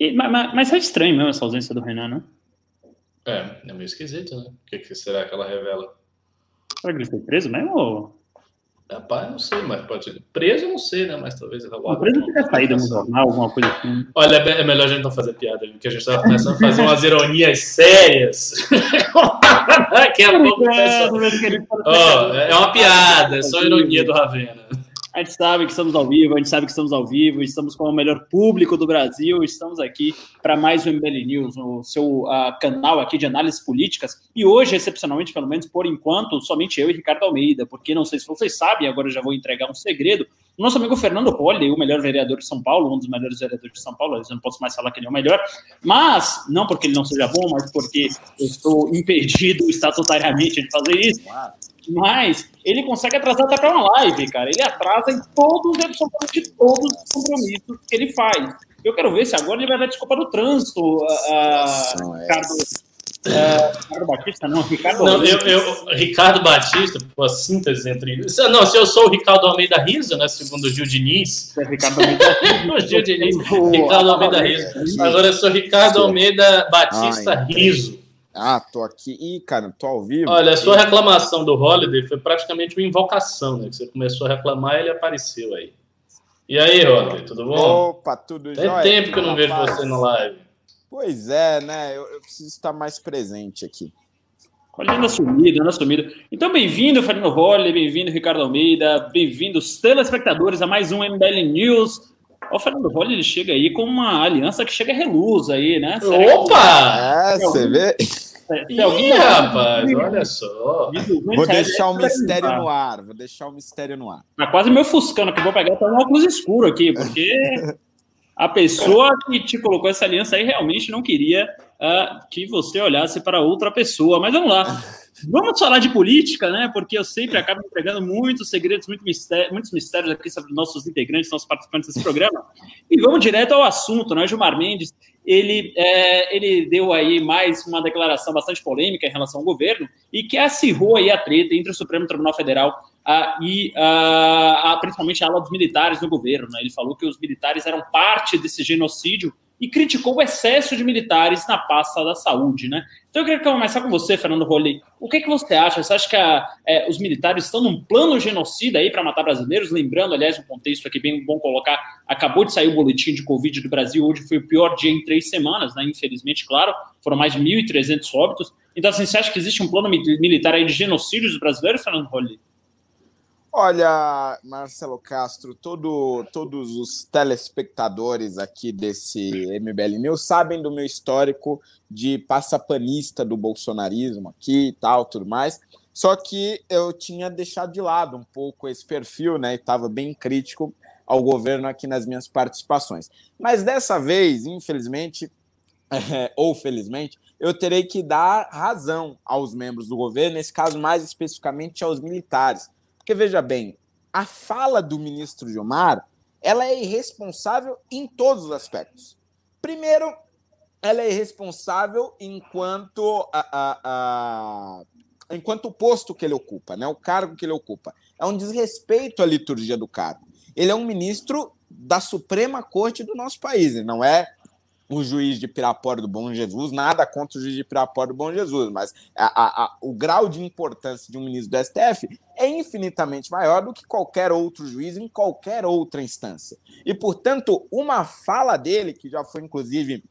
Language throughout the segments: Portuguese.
E, mas, mas é estranho mesmo essa ausência do Renan, né? É, é meio esquisito, né? O que, que será que ela revela? Será que ele foi preso mesmo? Ou... Rapaz, não sei, mas pode ser. Preso, eu não sei, né? Mas talvez ele O preso teria saído no jornal, alguma coisa assim. Olha, é, é melhor a gente não fazer piada, porque a gente estava começando a fazer umas ironias sérias. Daqui a pouco. Oh, é uma piada, é só ironia do Ravena. A gente sabe que estamos ao vivo, a gente sabe que estamos ao vivo, estamos com o melhor público do Brasil, estamos aqui para mais um MBL News, o seu uh, canal aqui de análises políticas. E hoje, excepcionalmente, pelo menos por enquanto, somente eu e Ricardo Almeida, porque não sei se vocês sabem, agora eu já vou entregar um segredo. O nosso amigo Fernando Holly, o melhor vereador de São Paulo, um dos melhores vereadores de São Paulo, eu não posso mais falar que ele é o melhor, mas não porque ele não seja bom, mas porque eu estou impedido estatutariamente de fazer isso. Mas ele consegue atrasar até para uma live, cara. Ele atrasa em todos, absolutamente todos os compromissos que ele faz. Eu quero ver se agora ele vai dar desculpa do trânsito, uh, Ricardo. Uh, Ricardo Batista, não, Ricardo não, eu, eu, Ricardo Batista, a síntese entre. Não, se eu sou o Ricardo Almeida Riso, né? Segundo o Gil Diniz. É Ricardo Almeida Riso. Gil Diniz. Ricardo Almeida Riso. Agora eu sou Ricardo Almeida Batista Riso. Ah, tô aqui. Ih, cara, tô ao vivo. Olha, a sua reclamação do Holiday foi praticamente uma invocação, né? Que você começou a reclamar e ele apareceu aí. E aí, Holiday, tudo bom? Opa, tudo Tem jóia? tempo que eu não vejo você no live. Pois é, né? Eu, eu preciso estar mais presente aqui. Olha, anda sumido, anda sumido. Então, bem-vindo, Fernando Holly, bem-vindo, Ricardo Almeida, bem-vindos, telespectadores, a mais um MBL News. O Fernando Holly ele chega aí com uma aliança que chega reluz aí, né? Será Opa! É, você vê? Tem alguém, Ih, rapaz, olha só. Vou deixar o mistério no ar. Vou deixar o mistério no ar. Tá quase meu fuscando que vou pegar até um óculos escuro aqui, porque a pessoa que te colocou essa aliança aí realmente não queria uh, que você olhasse para outra pessoa. Mas vamos lá. Vamos falar de política, né? Porque eu sempre acabo entregando muitos segredos, muito mistério, muitos mistérios aqui sobre nossos integrantes, nossos participantes desse programa. E vamos direto ao assunto, né? Gilmar Mendes, ele, é, ele deu aí mais uma declaração bastante polêmica em relação ao governo e que acirrou aí a treta entre o Supremo Tribunal Federal a, e a, a, principalmente a ala dos militares no governo. Né? Ele falou que os militares eram parte desse genocídio e criticou o excesso de militares na pasta da saúde, né? Então eu queria começar com você, Fernando Rolli. O que, que você acha? Você acha que a, é, os militares estão num plano genocida aí para matar brasileiros? Lembrando, aliás, um contexto aqui bem bom colocar, acabou de sair o boletim de Covid do Brasil, hoje foi o pior dia em três semanas, né? Infelizmente, claro, foram mais de 1.300 óbitos. Então, assim, você acha que existe um plano militar aí de genocídio dos brasileiros, Fernando Rolli? Olha, Marcelo Castro, todo, todos os telespectadores aqui desse MBL News sabem do meu histórico de passapanista do bolsonarismo aqui e tal, tudo mais. Só que eu tinha deixado de lado um pouco esse perfil, né? E estava bem crítico ao governo aqui nas minhas participações. Mas dessa vez, infelizmente, é, ou felizmente, eu terei que dar razão aos membros do governo, nesse caso mais especificamente aos militares porque veja bem, a fala do ministro Gilmar ela é irresponsável em todos os aspectos. Primeiro, ela é irresponsável enquanto a, a, a, enquanto o posto que ele ocupa, né, o cargo que ele ocupa. É um desrespeito à liturgia do cargo. Ele é um ministro da Suprema Corte do nosso país, ele não é o juiz de Pirapora do Bom Jesus, nada contra o juiz de Pirapora do Bom Jesus, mas a, a, o grau de importância de um ministro do STF é infinitamente maior do que qualquer outro juiz em qualquer outra instância. E, portanto, uma fala dele, que já foi inclusive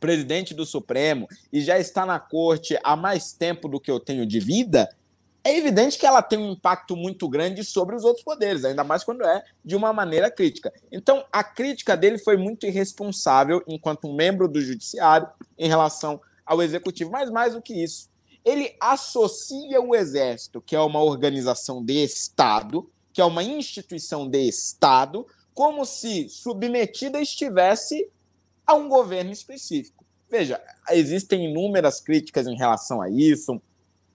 presidente do Supremo e já está na corte há mais tempo do que eu tenho de vida, é evidente que ela tem um impacto muito grande sobre os outros poderes, ainda mais quando é de uma maneira crítica. Então, a crítica dele foi muito irresponsável enquanto membro do judiciário em relação ao executivo, mas mais do que isso, ele associa o exército, que é uma organização de Estado, que é uma instituição de Estado, como se submetida estivesse a um governo específico. Veja, existem inúmeras críticas em relação a isso,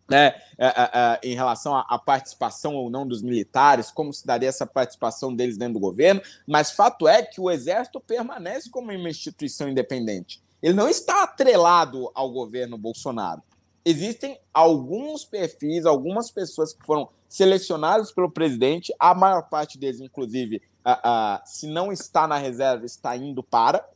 né, é, é, é, em relação à, participação ou não dos militares, como se daria essa participação deles dentro do governo, mas fato é que o Exército permanece como uma instituição independente. Ele não está atrelado ao governo Bolsonaro. Existem alguns perfis, algumas pessoas que foram selecionadas pelo presidente, a maior parte deles, inclusive, se não está na reserva, está indo para,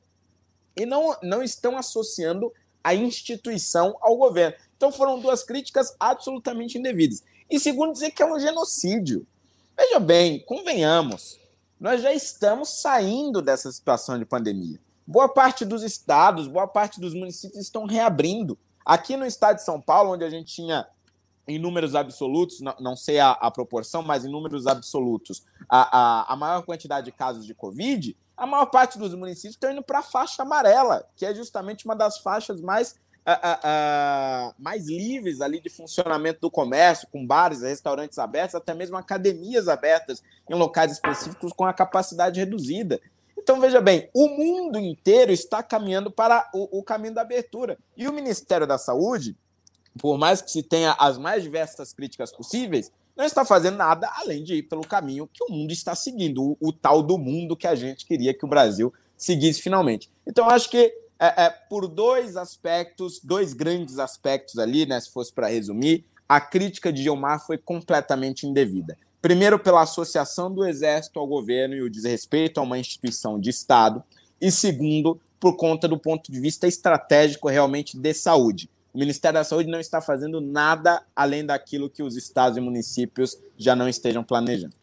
e não, não estão associando a instituição ao governo. Então foram duas críticas absolutamente indevidas. E segundo, dizer que é um genocídio. Veja bem, convenhamos, nós já estamos saindo dessa situação de pandemia. Boa parte dos estados, boa parte dos municípios estão reabrindo. Aqui no estado de São Paulo, onde a gente tinha em números absolutos, não, sei a, a, proporção, mas em números absolutos, a, a, a, maior quantidade de casos de Covid, a maior parte dos municípios estão indo para a faixa amarela, que é justamente uma das faixas mais, mais livres ali de funcionamento do comércio, com bares, restaurantes abertos, até mesmo academias abertas em locais específicos com a capacidade reduzida. Então, veja bem, o mundo inteiro está caminhando para o, o caminho da abertura. E o Ministério da Saúde, por mais que se tenha as mais diversas críticas possíveis, não está fazendo nada além de ir pelo caminho que o mundo está seguindo, o, o tal do mundo que a gente queria que o Brasil seguisse finalmente. Então, acho que é, é, por dois aspectos, dois grandes aspectos ali, né, se fosse para resumir, a crítica de Gilmar foi completamente indevida. Primeiro, pela associação do Exército ao governo e o desrespeito a uma instituição de Estado. E segundo, por conta do ponto de vista estratégico realmente de saúde. O Ministério da Saúde não está fazendo nada além daquilo que os estados e municípios já não estejam planejando.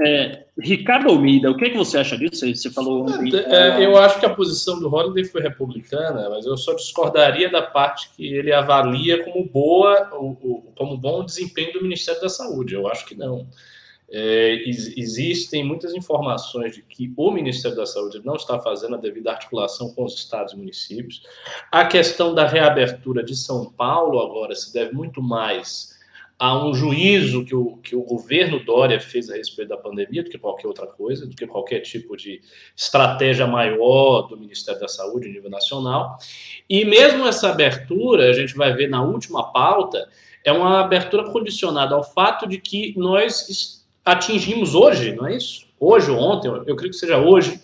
É, Ricardo Almeida, o que, é que você acha disso? Você falou. É, é, eu acho que a posição do Holliday foi republicana, mas eu só discordaria da parte que ele avalia como boa, como bom desempenho do Ministério da Saúde. Eu acho que não. É, existem muitas informações de que o Ministério da Saúde não está fazendo a devida articulação com os estados e municípios. A questão da reabertura de São Paulo agora se deve muito mais a um juízo que o, que o governo Dória fez a respeito da pandemia do que qualquer outra coisa, do que qualquer tipo de estratégia maior do Ministério da Saúde a nível nacional. E mesmo essa abertura, a gente vai ver na última pauta, é uma abertura condicionada ao fato de que nós atingimos hoje, não é isso? Hoje ou ontem, eu creio que seja hoje,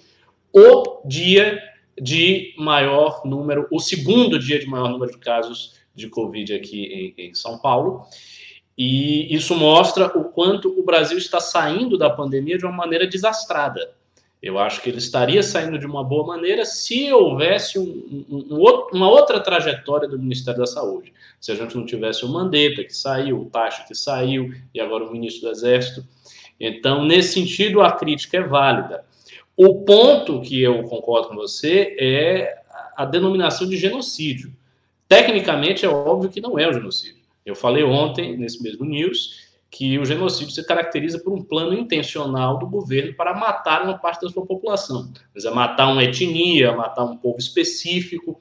o dia de maior número, o segundo dia de maior número de casos de Covid aqui em, em São Paulo. E isso mostra o quanto o Brasil está saindo da pandemia de uma maneira desastrada. Eu acho que ele estaria saindo de uma boa maneira se houvesse um, um, um, uma outra trajetória do Ministério da Saúde. Se a gente não tivesse o Mandetta, que saiu, o Taxa, que saiu, e agora o ministro do Exército. Então, nesse sentido, a crítica é válida. O ponto que eu concordo com você é a denominação de genocídio. Tecnicamente, é óbvio que não é um genocídio. Eu falei ontem, nesse mesmo news, que o genocídio se caracteriza por um plano intencional do governo para matar uma parte da sua população. Mas é matar uma etnia, matar um povo específico,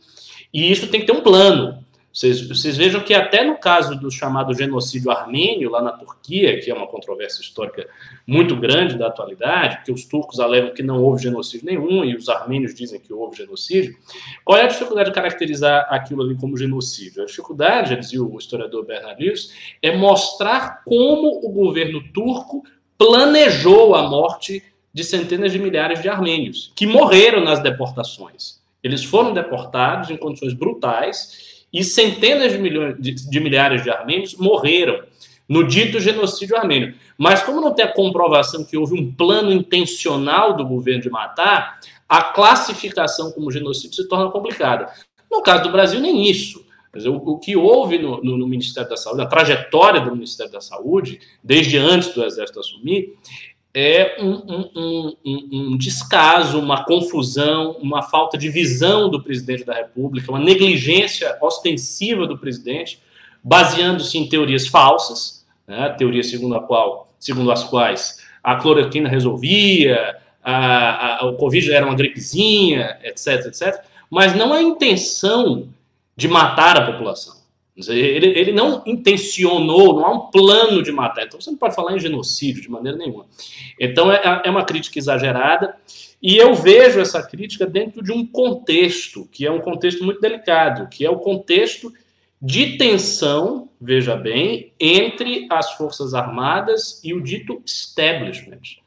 e isso tem que ter um plano. Vocês, vocês, vejam que até no caso do chamado genocídio armênio, lá na Turquia, que é uma controvérsia histórica muito grande da atualidade, que os turcos alegam que não houve genocídio nenhum e os armênios dizem que houve genocídio, qual é a dificuldade de caracterizar aquilo ali como genocídio? A dificuldade, dizia o historiador Bernard Lewis, é mostrar como o governo turco planejou a morte de centenas de milhares de armênios, que morreram nas deportações. Eles foram deportados em condições brutais e centenas de, milhões, de, de milhares de armênios morreram no dito genocídio armênio. Mas como não tem a comprovação que houve um plano intencional do governo de matar, a classificação como genocídio se torna complicada. No caso do Brasil, nem isso. O, o que houve no, no, no, Ministério da Saúde, a trajetória do Ministério da Saúde, desde antes do Exército assumir, é um, um, um, um, descaso, uma confusão, uma falta de visão do presidente da República, uma negligência ostensiva do presidente, baseando-se em teorias falsas, né, teorias segundo, a qual, segundo as quais a cloroquina resolvia, a, a, o Covid era uma gripezinha, etc, etc, mas não a intenção de matar a população. Ele, ele não intencionou, não há um plano de matar. Então você não pode falar em genocídio de maneira nenhuma. Então é, é uma crítica exagerada. E eu vejo essa crítica dentro de um contexto, que é um contexto muito delicado, que é o contexto de tensão, veja bem, entre as Forças Armadas e o dito establishment.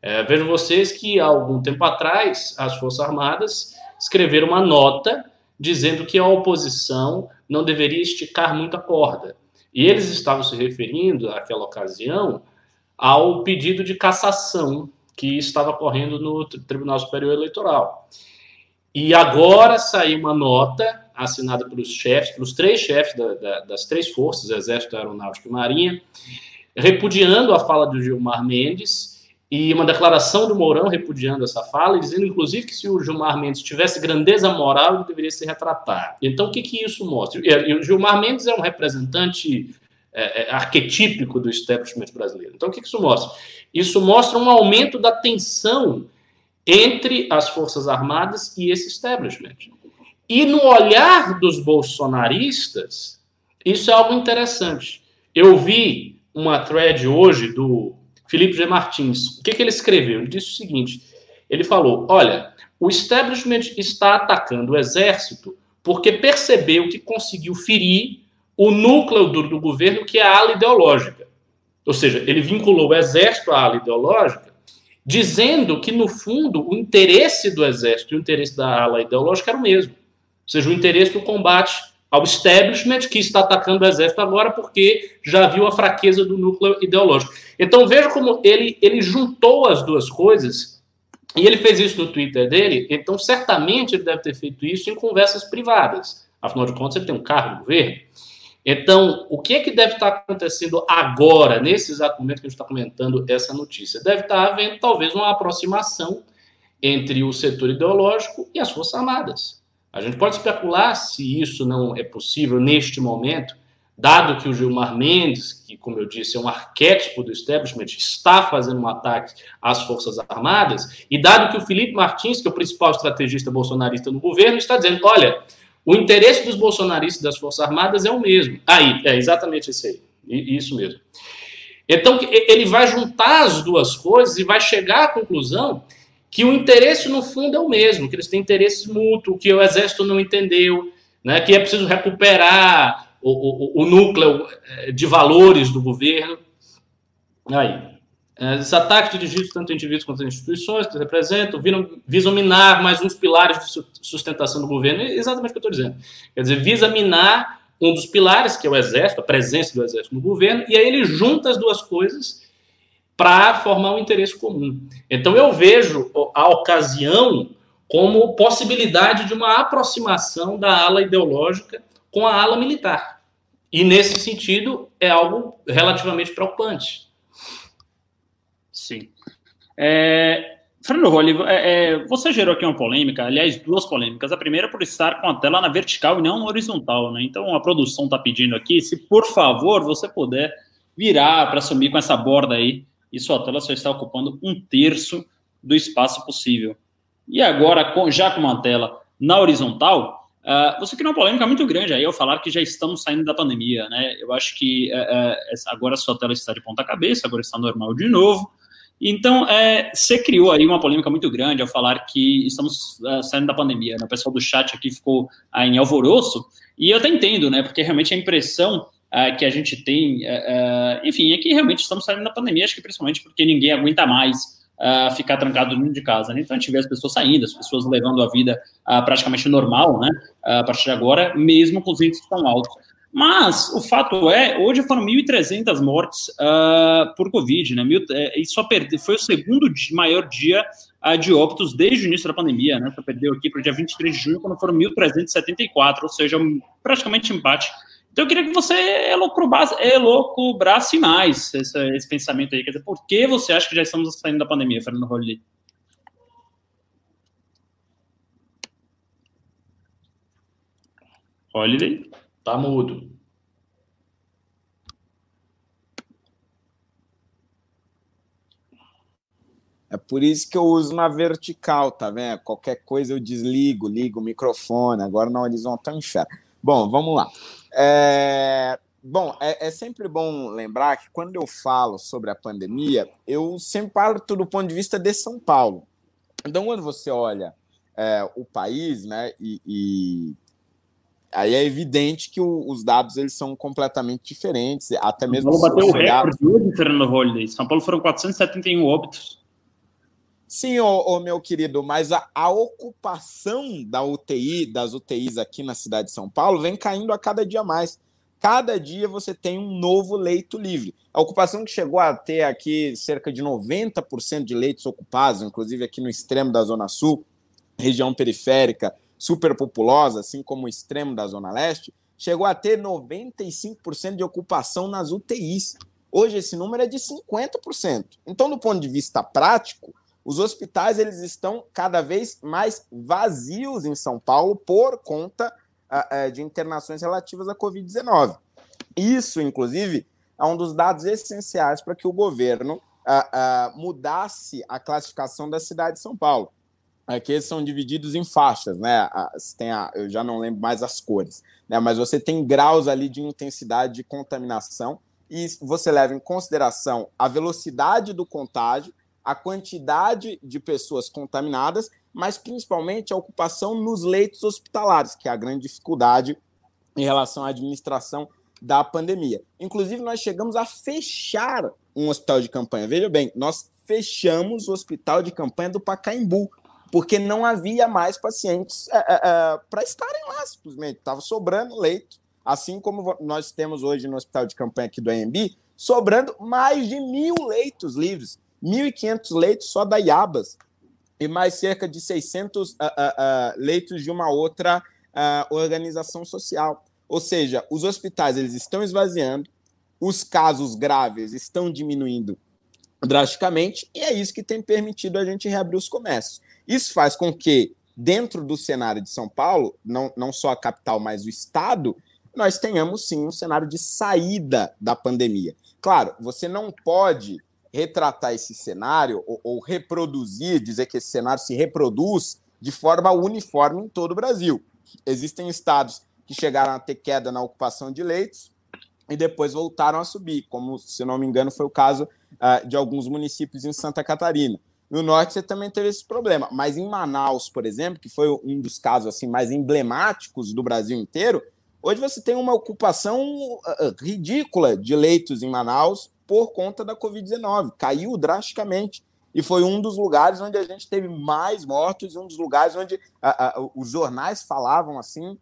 É, vejo vocês que há algum tempo atrás as Forças Armadas escreveram uma nota dizendo que a oposição não deveria esticar muito a corda. E eles estavam se referindo, naquela ocasião, ao pedido de cassação que estava correndo no Tribunal Superior Eleitoral. E agora saiu uma nota assinada pelos chefes, pelos três chefes da, da, das três forças, Exército, Aeronáutico e Marinha, repudiando a fala do Gilmar Mendes e uma declaração do Mourão repudiando essa fala, dizendo inclusive que se o Gilmar Mendes tivesse grandeza moral, ele deveria se retratar. Então, o que, que isso mostra? E o Gilmar Mendes é um representante é, é, arquetípico do establishment brasileiro. Então, o que, que isso mostra? Isso mostra um aumento da tensão entre as Forças Armadas e esse establishment. E no olhar dos bolsonaristas, isso é algo interessante. Eu vi uma thread hoje do Felipe G. Martins. O que, que ele escreveu? Ele disse o seguinte: ele falou: olha, o establishment está atacando o exército porque percebeu que conseguiu ferir o núcleo do, do governo, que é a ala ideológica. Ou seja, ele vinculou o exército à ala ideológica, dizendo que, no fundo, o interesse do exército e o interesse da ala ideológica era o mesmo. Ou seja, o interesse do combate ao establishment que está atacando o exército agora porque já viu a fraqueza do núcleo ideológico. Então veja como ele, ele juntou as duas coisas e ele fez isso no Twitter dele, então certamente ele deve ter feito isso em conversas privadas. Afinal de contas, ele tem um cargo no governo. Então, o que é que deve estar acontecendo agora, nesse exato momento que a gente está comentando essa notícia? Deve estar havendo talvez uma aproximação entre o setor ideológico e as Forças Armadas. A gente pode especular se isso não é possível neste momento, dado que o Gilmar Mendes, que, como eu disse, é um arquétipo do establishment, está fazendo um ataque às Forças Armadas, e dado que o Felipe Martins, que é o principal estrategista bolsonarista no governo, está dizendo: olha, o interesse dos bolsonaristas das Forças Armadas é o mesmo. Aí, é exatamente esse aí. Isso mesmo. Então, ele vai juntar as duas coisas e vai chegar à conclusão que o interesse, no fundo, é o mesmo, que eles têm interesse mútuo, que o Exército não entendeu, né, que é preciso recuperar o, o, o núcleo eh, de valores do governo. Aí, eh, esses ataques dirigidos tanto a indivíduos quanto a instituições que representam viram, visam minar mais uns pilares de sustentação do governo. É exatamente o que eu estou dizendo. Quer dizer, visa minar um dos pilares, que é o Exército, a presença do Exército no governo, e aí ele junta as duas coisas para formar um interesse comum. Então eu vejo a ocasião como possibilidade de uma aproximação da ala ideológica com a ala militar. E nesse sentido é algo relativamente preocupante. Sim. É, Fernando Rolli, é, é, você gerou aqui uma polêmica, aliás, duas polêmicas. A primeira por estar com a tela na vertical e não na horizontal, né? Então a produção está pedindo aqui, se por favor você puder virar para sumir com essa borda aí e sua tela só está ocupando um terço do espaço possível. E agora, já com uma tela na horizontal, uh, você criou uma polêmica muito grande aí ao falar que já estamos saindo da pandemia, né? Eu acho que uh, uh, agora a sua tela está de ponta cabeça, agora está normal de novo. Então, é, você criou aí uma polêmica muito grande ao falar que estamos saindo da pandemia. Né? O pessoal do chat aqui ficou em alvoroço, e eu até entendo, né? Porque realmente a impressão uh, que a gente tem, uh, enfim, é que realmente estamos saindo da pandemia, acho que principalmente porque ninguém aguenta mais uh, ficar trancado dentro de casa. Né? Então a gente vê as pessoas saindo, as pessoas levando a vida praticamente normal, né? a partir de agora, mesmo com os índices tão altos. Mas o fato é, hoje foram 1.300 mortes uh, por Covid, né? Mil, é, e só perde, foi o segundo dia, maior dia uh, de óbitos desde o início da pandemia, né? Só perdeu aqui para o dia 23 de junho, quando foram 1.374, ou seja, um, praticamente empate então eu queria que você elocubrasse mais esse, esse, pensamento aí. Quer dizer, por que você acha que já estamos saindo da pandemia, Fernando Holliday? Holiday? Tá mudo. É por isso que eu uso uma vertical, tá vendo? Qualquer coisa eu desligo, ligo o microfone, agora na horizontal enxerga. Bom, vamos lá. É, bom, é, é, sempre bom lembrar que quando eu falo sobre a pandemia, eu sempre parto do ponto de vista de São Paulo. Então, quando você olha é, o país, né, e, e, aí é evidente que o, os dados eles são completamente diferentes, até mesmo. Vamos bater o recorde hoje, Fernando Holliday. São Paulo foram 471 óbitos. Sim, ô, ô, meu querido, mas a, a, ocupação da UTI, das UTIs aqui na cidade de São Paulo, vem caindo a cada dia mais. Cada dia você tem um novo leito livre. A ocupação que chegou a ter aqui cerca de 90% de leitos ocupados, inclusive aqui no extremo da Zona Sul, região periférica superpopulosa, assim como o extremo da Zona Leste, chegou a ter 95% de ocupação nas UTIs. Hoje esse número é de 50%. Então, do ponto de vista prático, os hospitais eles estão cada vez mais vazios em São Paulo por conta uh, de internações relativas à Covid-19. Isso, inclusive, é um dos dados essenciais para que o governo uh, mudasse a classificação da cidade de São Paulo. Aqui eles são divididos em faixas, né? Tem a, eu já não lembro mais as cores, né? Mas você tem graus ali de intensidade de contaminação e você leva em consideração a velocidade do contágio, a quantidade de pessoas contaminadas, mas principalmente a ocupação nos leitos hospitalares, que é a grande dificuldade em relação à administração da pandemia. Inclusive, nós chegamos a fechar um hospital de campanha. Veja bem, nós fechamos o hospital de campanha do Pacaembu, porque não havia mais pacientes é, é, para estarem lá, simplesmente. Estava sobrando leito, assim como nós temos hoje no hospital de campanha aqui do AMB, sobrando mais de mil leitos livres, 1.500 leitos só da IABAS, e mais cerca de 600 uh, uh, uh, leitos de uma outra uh, organização social. Ou seja, os hospitais eles estão esvaziando, os casos graves estão diminuindo drasticamente, e é isso que tem permitido a gente reabrir os comércios. Isso faz com que, dentro do cenário de São Paulo, não, não só a capital, mas o estado, nós tenhamos sim um cenário de saída da pandemia. Claro, você não pode retratar esse cenário ou, ou reproduzir, dizer que esse cenário se reproduz de forma uniforme em todo o Brasil. Existem estados que chegaram a ter queda na ocupação de leitos e depois voltaram a subir, como, se não me engano, foi o caso uh, de alguns municípios em Santa Catarina. No norte você também teve esse problema, mas em Manaus, por exemplo, que foi um dos casos assim mais emblemáticos do Brasil inteiro, hoje você tem uma ocupação uh, ridícula de leitos em Manaus por conta da Covid-19, caiu drasticamente e foi um dos lugares onde a gente teve mais mortos, um dos lugares onde uh, uh, os jornais falavam assim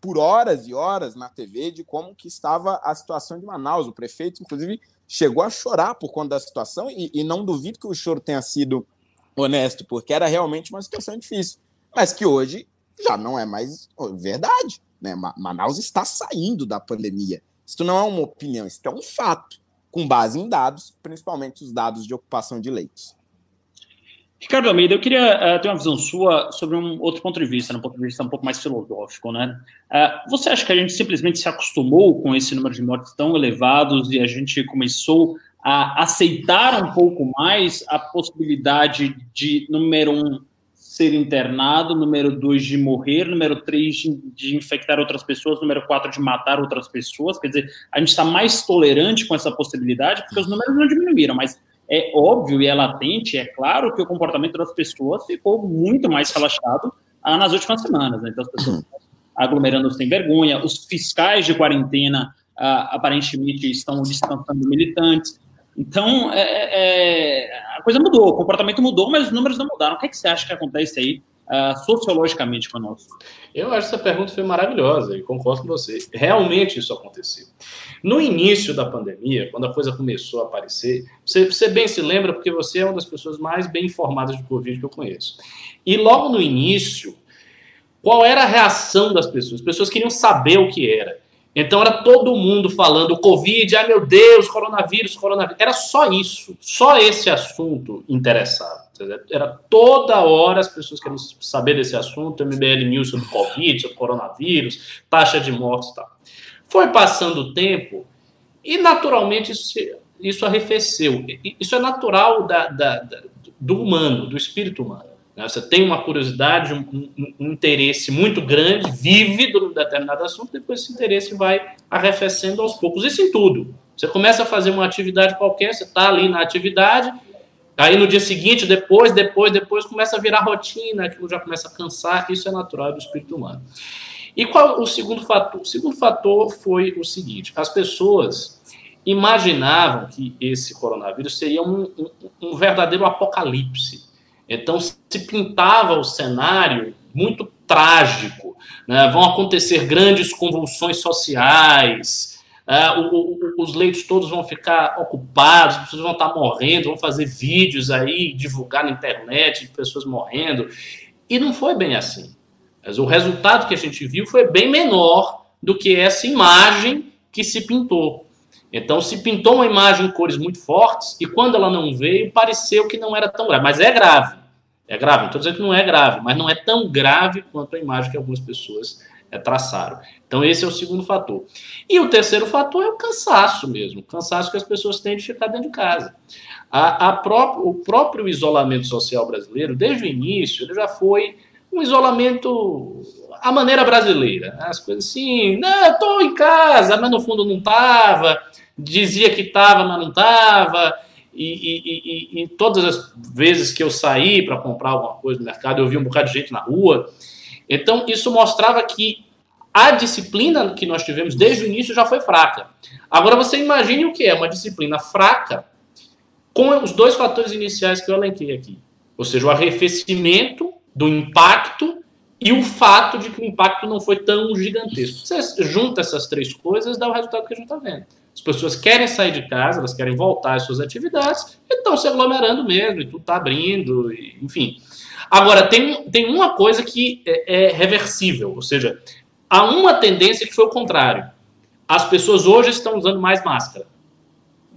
por horas e horas na TV de como que estava a situação de Manaus. O prefeito, inclusive, chegou a chorar por conta da situação e, e não duvido que o choro tenha sido honesto, porque era realmente uma situação difícil, mas que hoje já não é mais verdade. Né? Manaus está saindo da pandemia. Isso não é uma opinião, isso é um fato, com base em dados, principalmente os dados de ocupação de leitos. Ricardo Almeida, eu queria uh, ter uma visão sua sobre um outro ponto de vista, um ponto de vista um pouco mais filosófico, né? Uh, você acha que a gente simplesmente se acostumou com esse número de mortes tão elevados e a gente começou a aceitar um pouco mais a possibilidade de, número um, ser internado, número dois, de morrer, número três, de, de infectar outras pessoas, número quatro, de matar outras pessoas? Quer dizer, a gente está mais tolerante com essa possibilidade porque os números não diminuíram, mas é óbvio e é latente, é claro que o comportamento das pessoas ficou muito mais relaxado ah, nas últimas semanas. Né? Então, as pessoas uhum. aglomerando sem vergonha, os fiscais de quarentena ah, aparentemente estão descansando militantes. Então, é, é, é, a coisa mudou, o comportamento mudou, mas os números não mudaram. O que, é que você acha que acontece aí uh, sociologicamente conosco? Eu acho que essa pergunta foi maravilhosa e concordo com você. Realmente isso aconteceu. No início da pandemia, quando a coisa começou a aparecer, você, você bem se lembra, porque você é uma das pessoas mais bem informadas de Covid que eu conheço. E logo no início, qual era a reação das pessoas? As pessoas queriam saber o que era. Então era todo mundo falando Covid, ai meu Deus, coronavírus, coronavírus. Era só isso, só esse assunto interessava. Era toda hora as pessoas querendo saber desse assunto, MBL News sobre Covid, sobre coronavírus, taxa de mortes e tal. Foi passando o tempo e, naturalmente, isso, isso arrefeceu. Isso é natural da, da, da, do humano, do espírito humano. Né? Você tem uma curiosidade, um, um, interesse muito grande, vívido num determinado assunto, depois esse interesse vai arrefecendo aos poucos. Isso em tudo. Você começa a fazer uma atividade qualquer, você está ali na atividade, aí no dia seguinte, depois, depois, depois, começa a virar rotina, aquilo já começa a cansar, isso é natural do espírito humano. E qual o segundo fator? O segundo fator foi o seguinte: as pessoas imaginavam que esse coronavírus seria um, um, um verdadeiro apocalipse. Então se pintava o cenário muito trágico. Né? Vão acontecer grandes convulsões sociais. É, o, o, os leitos todos vão ficar ocupados, as pessoas vão estar morrendo, vão fazer vídeos aí, divulgar na internet de pessoas morrendo. E não foi bem assim. Mas o resultado que a gente viu foi bem menor do que essa imagem que se pintou. Então se pintou uma imagem em cores muito fortes e quando ela não veio, pareceu que não era tão grave. Mas é grave. É grave. Estou dizendo que não é grave, mas não é tão grave quanto a imagem que algumas pessoas é, traçaram. Então esse é o segundo fator. E o terceiro fator é o cansaço mesmo. O cansaço que as pessoas têm de ficar dentro de casa. A, a próprio, o próprio isolamento social brasileiro, desde o início, ele já foi um isolamento à maneira brasileira. As coisas assim, não, estou em casa, mas no fundo não estava dizia que estava, mas não estava. E, e, e, e, todas as vezes que eu saí para comprar alguma coisa no mercado, eu vi um bocado de gente na rua. Então, isso mostrava que a disciplina que nós tivemos desde o início já foi fraca. Agora, você imagine o que é uma disciplina fraca com os dois fatores iniciais que eu elenquei aqui. Ou seja, o arrefecimento do impacto e o fato de que o impacto não foi tão gigantesco. Você junta essas três coisas, dá o resultado que a gente está vendo. As pessoas querem sair de casa, elas querem voltar às suas atividades e estão se aglomerando mesmo, e tudo está abrindo, e, enfim. Agora, tem, tem uma coisa que é, é reversível, ou seja, há uma tendência que foi o contrário. As pessoas hoje estão usando mais máscara.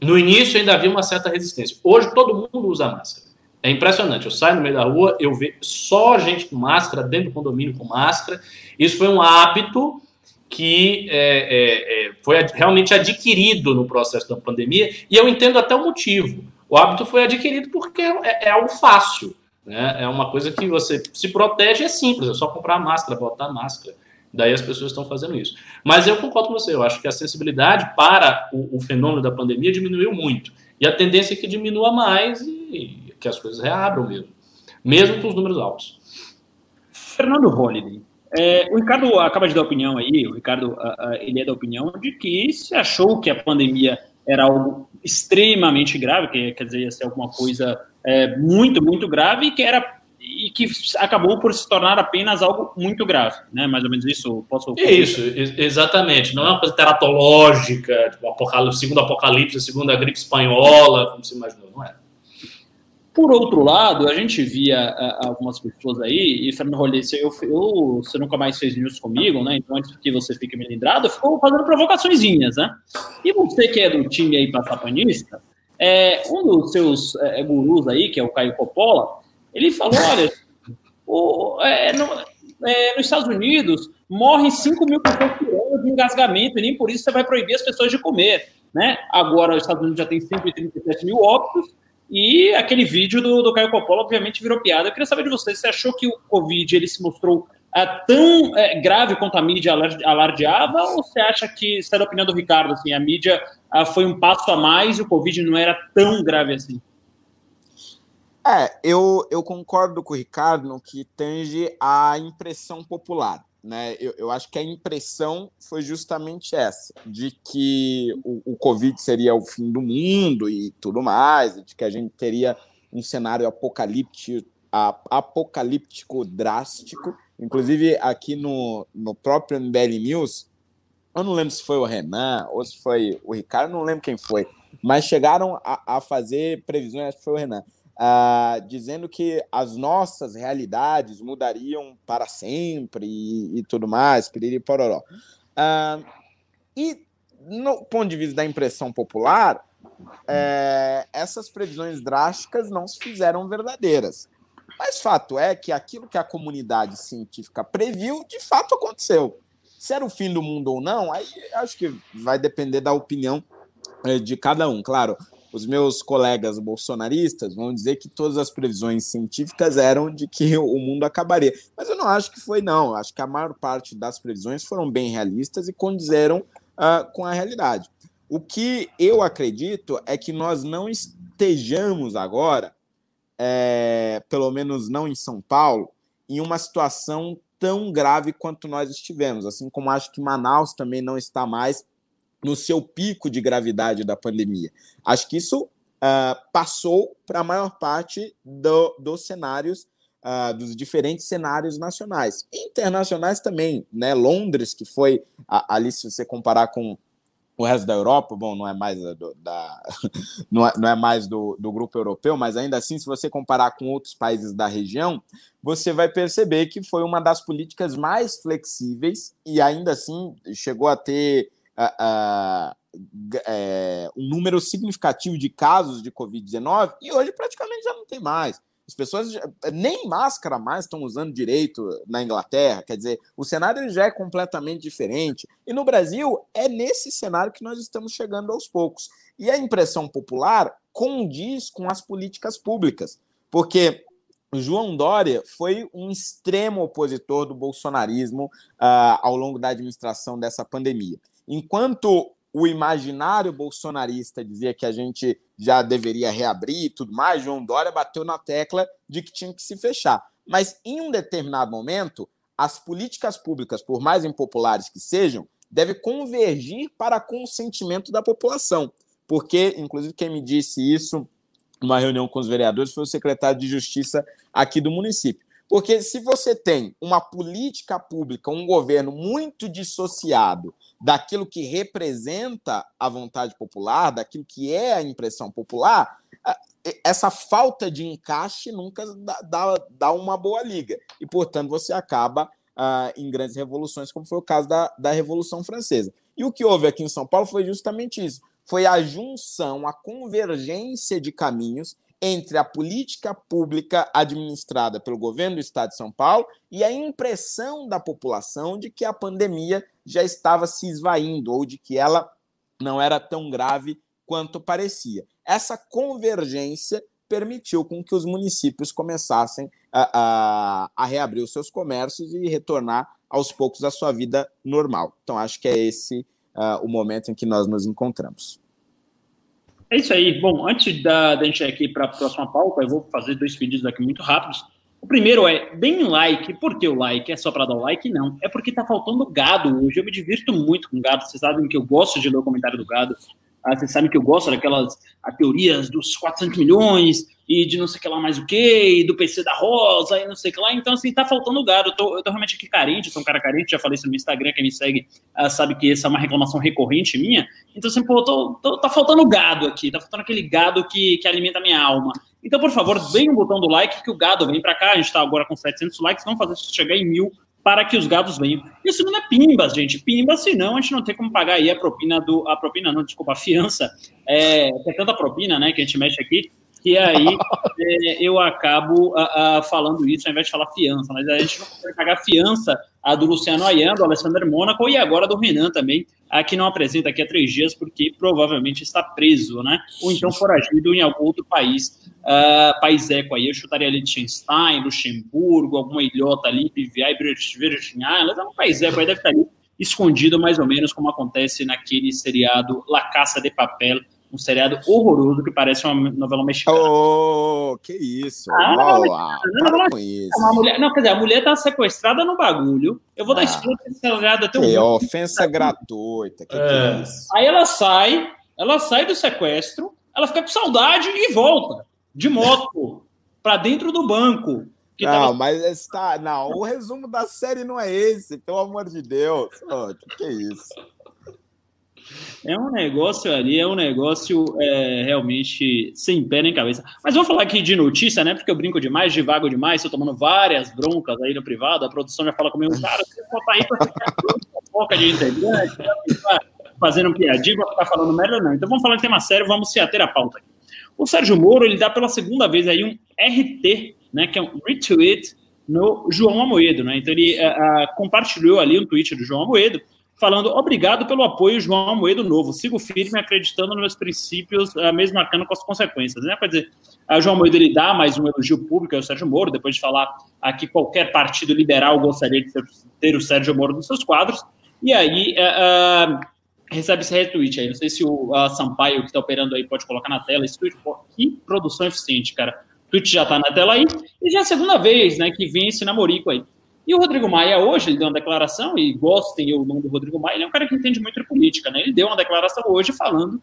No início ainda havia uma certa resistência. Hoje todo mundo usa máscara. É impressionante. Eu saio no meio da rua, eu vejo só gente com máscara, dentro do condomínio com máscara. Isso foi um hábito que é, é, é, foi realmente adquirido no processo da pandemia, e eu entendo até o motivo. O hábito foi adquirido porque é, é algo fácil, né? é uma coisa que você se protege, é simples, é só comprar máscara, botar máscara. Daí as pessoas estão fazendo isso. Mas eu concordo com você, eu acho que a sensibilidade para o, o fenômeno da pandemia diminuiu muito. E a tendência é que diminua mais e, e que as coisas reabram mesmo, mesmo com os números altos. Fernando Holliday, é, o Ricardo acaba de dar opinião aí, o Ricardo ele é da opinião de que se achou que a pandemia era algo extremamente grave, que quer dizer, ia ser alguma coisa é, muito, muito grave, e que era e que acabou por se tornar apenas algo muito grave, né? Mais ou menos isso, posso Isso, exatamente. Não é uma coisa teratológica, tipo, apocalipse, segundo apocalipse, segundo a gripe espanhola, como se imaginou, não é? Por outro lado, a gente via uh, algumas pessoas aí, e Fernando Rolê, eu, eu, você nunca mais fez news comigo, né? Então, antes que você fique melindrado, ficou fazendo provocaçõezinhas, né? E você que é do time aí passapanista, é, um dos seus é, gurus aí, que é o Caio Coppola, ele falou: olha, o, é, no, é, nos Estados Unidos morrem 5 mil pessoas por ano de engasgamento, e nem por isso você vai proibir as pessoas de comer. Né? Agora, os Estados Unidos já tem 137 mil óbitos, e aquele vídeo do, do Caio Coppola, obviamente, virou piada. Eu queria saber de você, você achou que o Covid ele se mostrou é, tão é, grave quanto a mídia alardeava, ou você acha que, se é da opinião do Ricardo, assim, a mídia ah, foi um passo a mais e o Covid não era tão grave assim? É, eu, eu concordo com o Ricardo no que tange a impressão popular né? Eu, eu, acho que a impressão foi justamente essa, de que o, o Covid seria o fim do mundo e tudo mais, de que a gente teria um cenário apocalíptico, apocalíptico drástico. Inclusive, aqui no, no próprio MBL News, eu não lembro se foi o Renan ou se foi o Ricardo, não lembro quem foi, mas chegaram a, a fazer previsões, acho que foi o Renan, Uh, dizendo que as nossas realidades mudariam para sempre e, e tudo mais, piriri pororó. Uh, e no ponto de vista da impressão popular, é, essas previsões drásticas não se fizeram verdadeiras. Mas fato é que aquilo que a comunidade científica previu, de fato aconteceu. Se era o fim do mundo ou não, aí acho que vai depender da opinião eh, de cada um. Claro, os meus colegas bolsonaristas vão dizer que todas as previsões científicas eram de que o mundo acabaria. Mas eu não acho que foi, não. Eu acho que a maior parte das previsões foram bem realistas e condizeram uh, com a realidade. O que eu acredito é que nós não estejamos agora, é, pelo menos não em São Paulo, em uma situação tão grave quanto nós estivemos. Assim como acho que Manaus também não está mais no seu pico de gravidade da pandemia. Acho que isso uh, passou para a maior parte do, dos cenários, uh, dos diferentes cenários nacionais. Internacionais também, né? Londres, que foi, ali, se você comparar com o resto da Europa, bom, não é mais do, da, não é, não é mais do, do grupo europeu, mas ainda assim, se você comparar com outros países da região, você vai perceber que foi uma das políticas mais flexíveis e ainda assim chegou a ter uh, é, um número significativo de casos de Covid-19 e hoje praticamente já não tem mais. As pessoas nem máscara mais estão usando direito na Inglaterra. Quer dizer, o cenário já é completamente diferente. E no Brasil, é nesse cenário que nós estamos chegando aos poucos. E a impressão popular condiz com as políticas públicas. Porque João Dória foi um extremo opositor do bolsonarismo uh, ao longo da administração dessa pandemia. Enquanto o imaginário bolsonarista dizia que a gente já deveria reabrir e tudo mais, João Dória bateu na tecla de que tinha que se fechar. Mas em um determinado momento, as políticas públicas, por mais impopulares que sejam, devem convergir para consentimento da população. Porque, inclusive, quem me disse isso numa reunião com os vereadores foi o secretário de Justiça aqui do município. Porque se você tem uma política pública, um governo muito dissociado daquilo que representa a vontade popular, daquilo que é a impressão popular, essa falta de encaixe nunca dá, dá uma boa liga. E, portanto, você acaba uh, em grandes revoluções, como foi o caso da, da Revolução Francesa. E o que houve aqui em São Paulo foi justamente isso: foi a junção, a convergência de caminhos entre a política pública administrada pelo governo do estado de São Paulo e a impressão da população de que a pandemia já estava se esvaindo ou de que ela não era tão grave quanto parecia. Essa convergência permitiu com que os municípios começassem a, a, a reabrir os seus comércios e retornar aos poucos à sua vida normal. Então, acho que é esse uh, o momento em que nós nos encontramos. É isso aí. Bom, antes da, da gente ir aqui para a próxima pauta, eu vou fazer dois pedidos aqui muito rápidos. O primeiro é, deem like. Por que o like? É só para dar like? Não. É porque tá faltando gado hoje. Eu me divirto muito com gado. Vocês sabem que eu gosto de ler o comentário do gado. Ah, vocês sabem que eu gosto daquelas teorias dos 400 milhões e de não sei o que lá mais o que, do PC da Rosa e não sei o que lá. Então, assim, tá faltando gado. Eu tô, eu tô realmente aqui carente, sou um cara carente, já falei isso no Instagram, quem me segue uh, sabe que essa é uma reclamação recorrente minha. Então, assim, pô, tô, tô, tá faltando gado aqui, tá faltando aquele gado que, que alimenta a minha alma. Então, por favor, deem um botão do like que o gado vem para cá. A gente tá agora com 700 likes, vamos fazer isso chegar em mil para que os gados venham. E o segundo é pimbas, gente. Pimbas, senão a gente não tem como pagar aí a propina do. A propina, não, desculpa, a fiança. É, é tanta propina, né, que a gente mexe aqui, que aí é, eu acabo a, a, falando isso ao invés de falar fiança. Mas a gente não consegue pagar fiança a do Luciano Ayan, do Alessandro Mônaco e agora do Renan também, a que não apresenta aqui há três dias porque provavelmente está preso, né? Ou então foragido em algum outro país uh, país eco aí, eu chutaria Liechtenstein, Luxemburgo, alguma ilhota ali, PVI, Virgin Islands, é um país eco aí, deve estar ali escondido mais ou menos como acontece naquele seriado La Caça de Papel, um seriado horroroso que parece uma novela mexicana. Oh, que isso! Ah, ah, não, com isso. Uma mulher, não, quer dizer, a mulher tá sequestrada no bagulho. Eu vou ah, dar spoiler desse seriado até o. Que ofensa gratuita. Que é. que é isso? Aí ela sai, ela sai do sequestro, ela fica com saudade e volta de moto para dentro do banco. não, tava... mas está. Não, o resumo da série não é esse, pelo amor de Deus. Oh, que, que é isso? É um negócio ali, é um negócio é, realmente sem pé nem cabeça. Mas vamos falar aqui de notícia, né? Porque eu brinco demais, divago demais, estou tomando várias broncas aí no privado. A produção já fala comigo, cara, você botar aí para ficar foca de integrante, fazendo piadinha, vai ficar falando merda, não. Então vamos falar de tema sério, vamos se ater à pauta aqui. O Sérgio Moro, ele dá pela segunda vez aí um RT, né, que é um retweet no João Amoedo, né? Então ele uh, compartilhou ali um tweet do João Amoedo falando obrigado pelo apoio, João Amoedo Novo. Sigo firme, acreditando nos meus princípios, uh, mesmo marcando com as consequências. Né? Quer dizer, a João Amoedo ele dá mais um elogio público ao Sérgio Moro, depois de falar aqui qualquer partido liberal gostaria de ter, o Sérgio Moro nos seus quadros. E aí uh, uh, recebe esse retweet aí. Não sei se o Sampaio, que está operando aí, pode colocar na tela esse tweet. Pô, que produção eficiente, cara. O tweet já está na tela aí. E já é a segunda vez né, que esse namorico aí. E o Rodrigo Maia hoje, ele deu uma declaração, e gostem ou não do Rodrigo Maia, ele é um cara que entende muito de política, né? Ele deu uma declaração hoje falando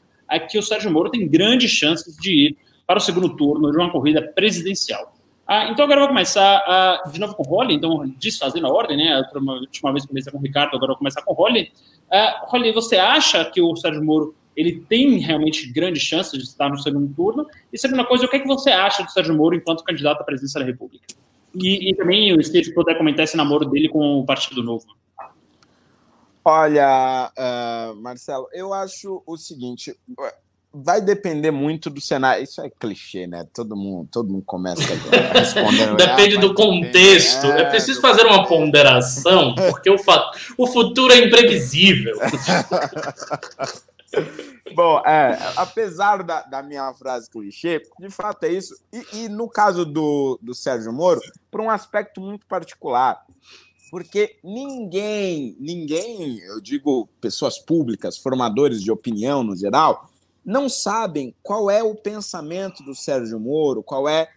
que o Sérgio Moro tem grandes chances de ir para o segundo turno de uma corrida presidencial. Ah, então agora eu vou começar ah, de novo com o Holly, então desfazendo a ordem, né? A última vez comecei com o Ricardo, agora eu vou começar com o Holly. Ah, Holly, você acha que o Sérgio Moro ele tem realmente grandes chances de estar no segundo turno? E segunda coisa, o que, é que você acha do Sérgio Moro enquanto candidato à presidência da República? E, e também, se puder comentar esse namoro dele com o Partido Novo. Olha, uh, Marcelo, eu acho o seguinte: vai depender muito do cenário. Isso é clichê, né? Todo mundo, todo mundo começa respondendo. Depende ah, do contexto. É, é preciso do... fazer uma ponderação, porque o, fa... o futuro é imprevisível. Bom, é, apesar da, da, minha frase clichê, de fato é isso. E, e no caso do, do Sérgio Moro, por um aspecto muito particular. Porque ninguém, ninguém, eu digo pessoas públicas, formadores de opinião no geral, não sabem qual é o pensamento do Sérgio Moro, qual é,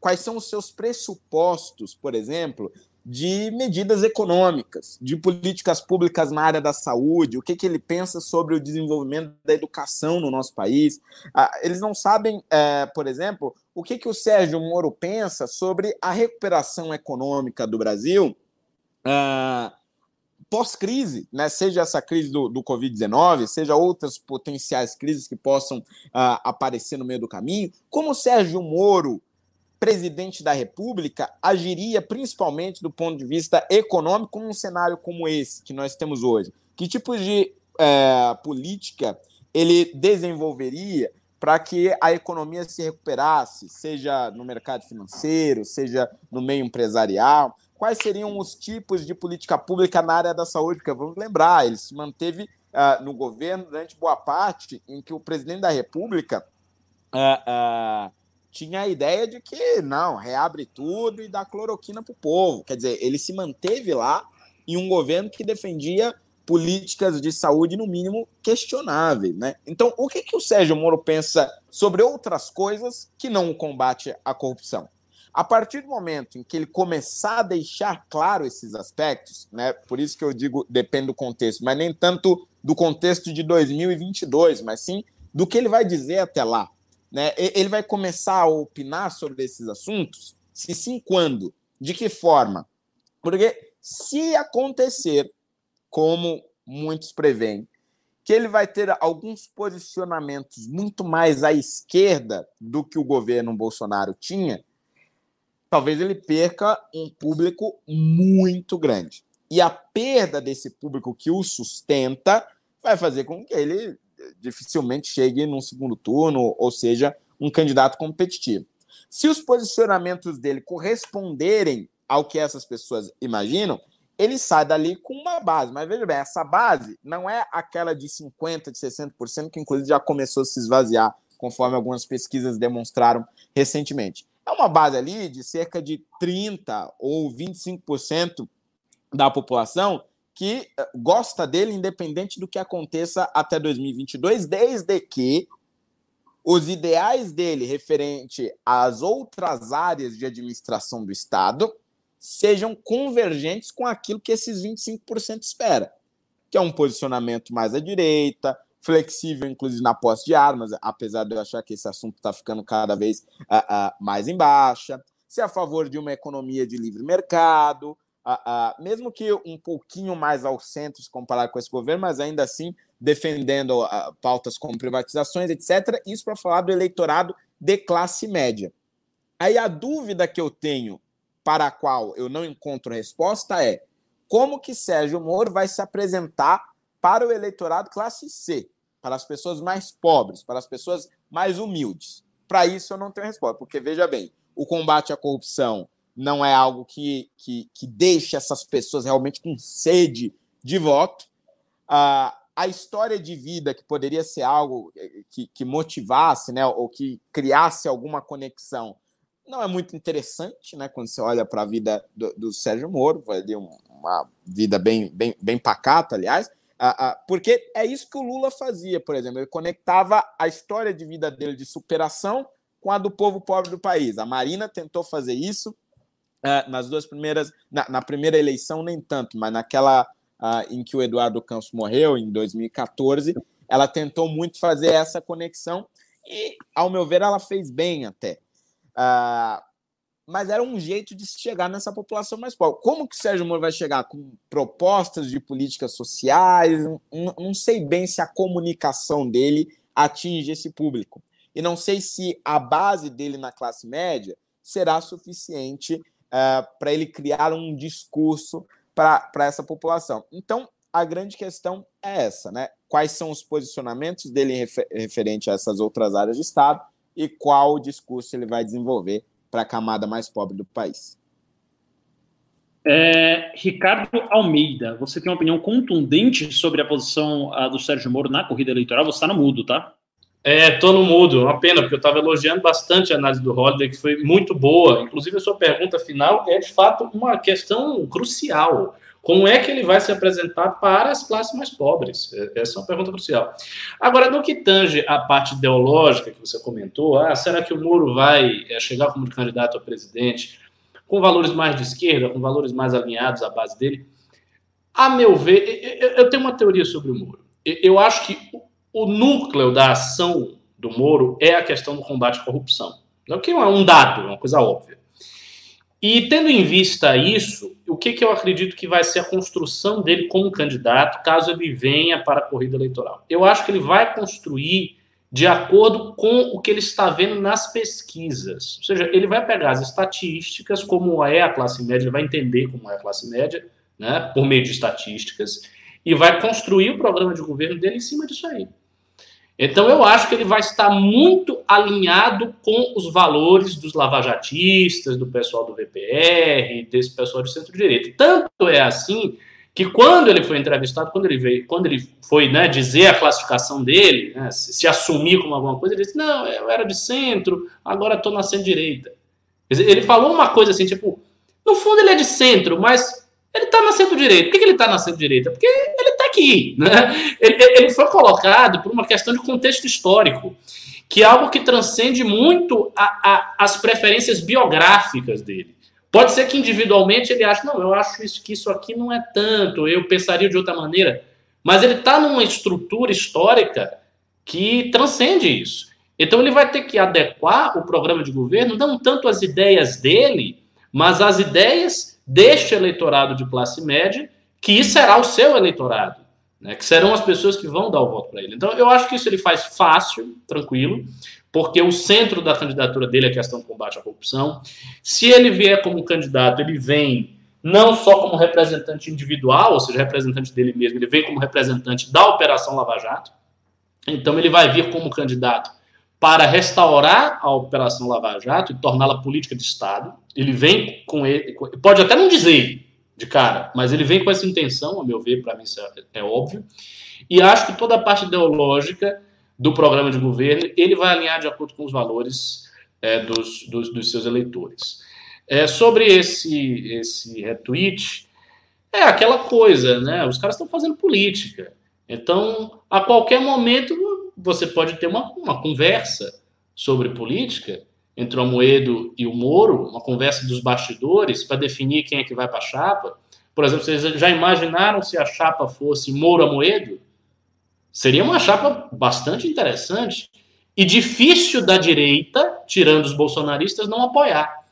quais são os seus pressupostos, por exemplo, de medidas econômicas, de políticas públicas na área da saúde, o que, que ele pensa sobre o desenvolvimento da educação no nosso país. Uh, eles não sabem, eh, por exemplo, o que, que o Sérgio Moro pensa sobre a recuperação econômica do Brasil. Uh, pós-crise, né? seja essa crise do, do Covid-19, seja outras potenciais crises que possam uh, aparecer no meio do caminho, como o Sérgio Moro, presidente da República, agiria principalmente do ponto de vista econômico num cenário como esse que nós temos hoje? Que tipo de uh, política ele desenvolveria para que a economia se recuperasse, seja no mercado financeiro, seja no meio empresarial? quais seriam os tipos de política pública na área da saúde, porque vamos lembrar, ele se manteve uh, no governo durante boa parte em que o presidente da República uh, uh, tinha a ideia de que não, reabre tudo e dá cloroquina para o povo. Quer dizer, ele se manteve lá em um governo que defendia políticas de saúde, no mínimo, questionáveis. Né? Então, o que, que o Sérgio Moro pensa sobre outras coisas que não o combate à corrupção? A partir do momento em que ele começar a deixar claro esses aspectos, né, por isso que eu digo depende do contexto, mas nem tanto do contexto de 2022, mas sim do que ele vai dizer até lá. Né? Ele vai começar a opinar sobre esses assuntos? Se sim, quando? De que forma? Porque se acontecer, como muitos preveem, que ele vai ter alguns posicionamentos muito mais à esquerda do que o governo Bolsonaro tinha, talvez ele perca um público muito grande. E a perda desse público que o sustenta vai fazer com que ele dificilmente chegue num segundo turno, ou seja, um candidato competitivo. Se os posicionamentos dele corresponderem ao que essas pessoas imaginam, ele sai dali com uma base. Mas veja bem, essa base não é aquela de 50%, de 60%, que inclusive já começou a se esvaziar, conforme algumas pesquisas demonstraram recentemente. É uma base ali de cerca de 30% ou 25% da população que eh, gosta dele, independente do que aconteça até 2022, desde que os ideais dele referente às outras áreas de administração do Estado sejam convergentes com aquilo que esses 25% espera, que é um posicionamento mais à direita, flexível, inclusive na posse de armas, apesar de eu achar que esse assunto está ficando cada vez uh, uh, mais em baixa, se é a favor de uma economia de livre mercado, uh, mesmo que um pouquinho mais ao centro se comparar com esse governo, mas ainda assim defendendo pautas como privatizações, etc. Isso para falar do eleitorado de classe média. Aí a dúvida que eu tenho, para a qual eu não encontro resposta, é como que Sérgio Moro vai se apresentar para o eleitorado classe C, para as pessoas mais pobres, para as pessoas mais humildes. Para isso eu não tenho resposta, porque veja bem, o combate à corrupção não é algo que, que, que deixe essas pessoas realmente com sede de voto. Ah, a história de vida, que poderia ser algo que, que motivasse, né, ou que criasse alguma conexão, não é muito interessante, né? Quando você olha para a vida do, do, Sérgio Moro, ter uma vida bem, bem, bem pacata, aliás, porque é isso que o Lula fazia, por exemplo. Ele conectava a história de vida dele de superação com a do povo pobre do país. A Marina tentou fazer isso ah, nas duas primeiras. Na, na, primeira eleição, nem tanto, mas naquela ah, em que o Eduardo Campos morreu, em 2014, ela tentou muito fazer essa conexão e, ao meu ver, ela fez bem até. Ah, mas era um jeito de chegar nessa população mais pobre. Como que o Sérgio Moro vai chegar? Com propostas de políticas sociais? Não, não sei bem se a comunicação dele atinge esse público. E não sei se a base dele na classe média será suficiente uh, para ele criar um discurso para essa população. Então, a grande questão é essa, né? Quais são os posicionamentos dele refer referente a essas outras áreas de Estado e qual discurso ele vai desenvolver para a camada mais pobre do país. É, Ricardo Almeida, você tem uma opinião contundente sobre a posição a, do Sérgio Moro na corrida eleitoral? Você está no mudo, tá? É, tô no mudo, uma pena, porque eu estava elogiando bastante a análise do Holiday, que foi muito boa. Inclusive, a sua pergunta final é, de fato, uma questão crucial. Como é que ele vai se apresentar para as classes mais pobres? É, essa é uma pergunta crucial. Agora, no que tange a parte ideológica que você comentou, ah, será que o Moro vai é, chegar como candidato a presidente com valores mais de esquerda, com valores mais alinhados à base dele? A meu ver, eu tenho uma teoria sobre o Moro. Eu acho que o núcleo da ação do Moro é a questão do combate à corrupção. Não que é um dado, é uma coisa óbvia. E tendo em vista isso, o que, que eu acredito que vai ser a construção dele como candidato, caso ele venha para a corrida eleitoral? Eu acho que ele vai construir de acordo com o que ele está vendo nas pesquisas. Ou seja, ele vai pegar as estatísticas, como é a classe média, ele vai entender como é a classe média, né, por meio de estatísticas, e vai construir o programa de governo dele em cima disso aí. Então eu acho que ele vai estar muito alinhado com os valores dos lavajatistas, do pessoal do VPR, desse pessoal de centro-direita. Tanto é assim que quando ele foi entrevistado, quando ele veio, quando ele foi né, dizer a classificação dele, né, se, assumir como alguma coisa, ele disse: não, eu era de centro, agora estou na centro-direita. Ele falou uma coisa assim, tipo, no fundo ele é de centro, mas ele está na centro-direita. Por que, que ele está na centro-direita? Porque aqui. Né? Ele, ele, foi colocado por uma questão de contexto histórico, que é algo que transcende muito a, a, as preferências biográficas dele. Pode ser que individualmente ele ache, não, eu acho isso, que isso aqui não é tanto, eu pensaria de outra maneira. Mas ele está numa estrutura histórica que transcende isso. Então ele vai ter que adequar o programa de governo, não tanto as ideias dele, mas as ideias deste eleitorado de classe média, que será o seu eleitorado, né, que serão as pessoas que vão dar o voto para ele. Então, eu acho que isso ele faz fácil, tranquilo, porque o centro da candidatura dele é a questão do combate à corrupção. Se ele vier como candidato, ele vem não só como representante individual, ou seja, representante dele mesmo, ele vem como representante da Operação Lava Jato. Então, ele vai vir como candidato para restaurar a Operação Lava Jato e torná-la política de Estado. Ele vem com ele, pode até não dizer de cara, mas ele vem com essa intenção, a meu ver, para mim isso é, é, óbvio. E acho que toda a parte ideológica do programa de governo ele vai alinhar de acordo com os valores é, dos, dos, dos, seus eleitores. É, sobre esse, esse retweet, é aquela coisa, né? Os caras estão fazendo política. Então, a qualquer momento, você pode ter uma, uma conversa sobre política entre o Amoedo e o Moro, uma conversa dos bastidores para definir quem é que vai para a chapa. Por exemplo, vocês já imaginaram se a chapa fosse Moro-Amoedo? Seria uma chapa bastante interessante e difícil da direita, tirando os bolsonaristas, não apoiar.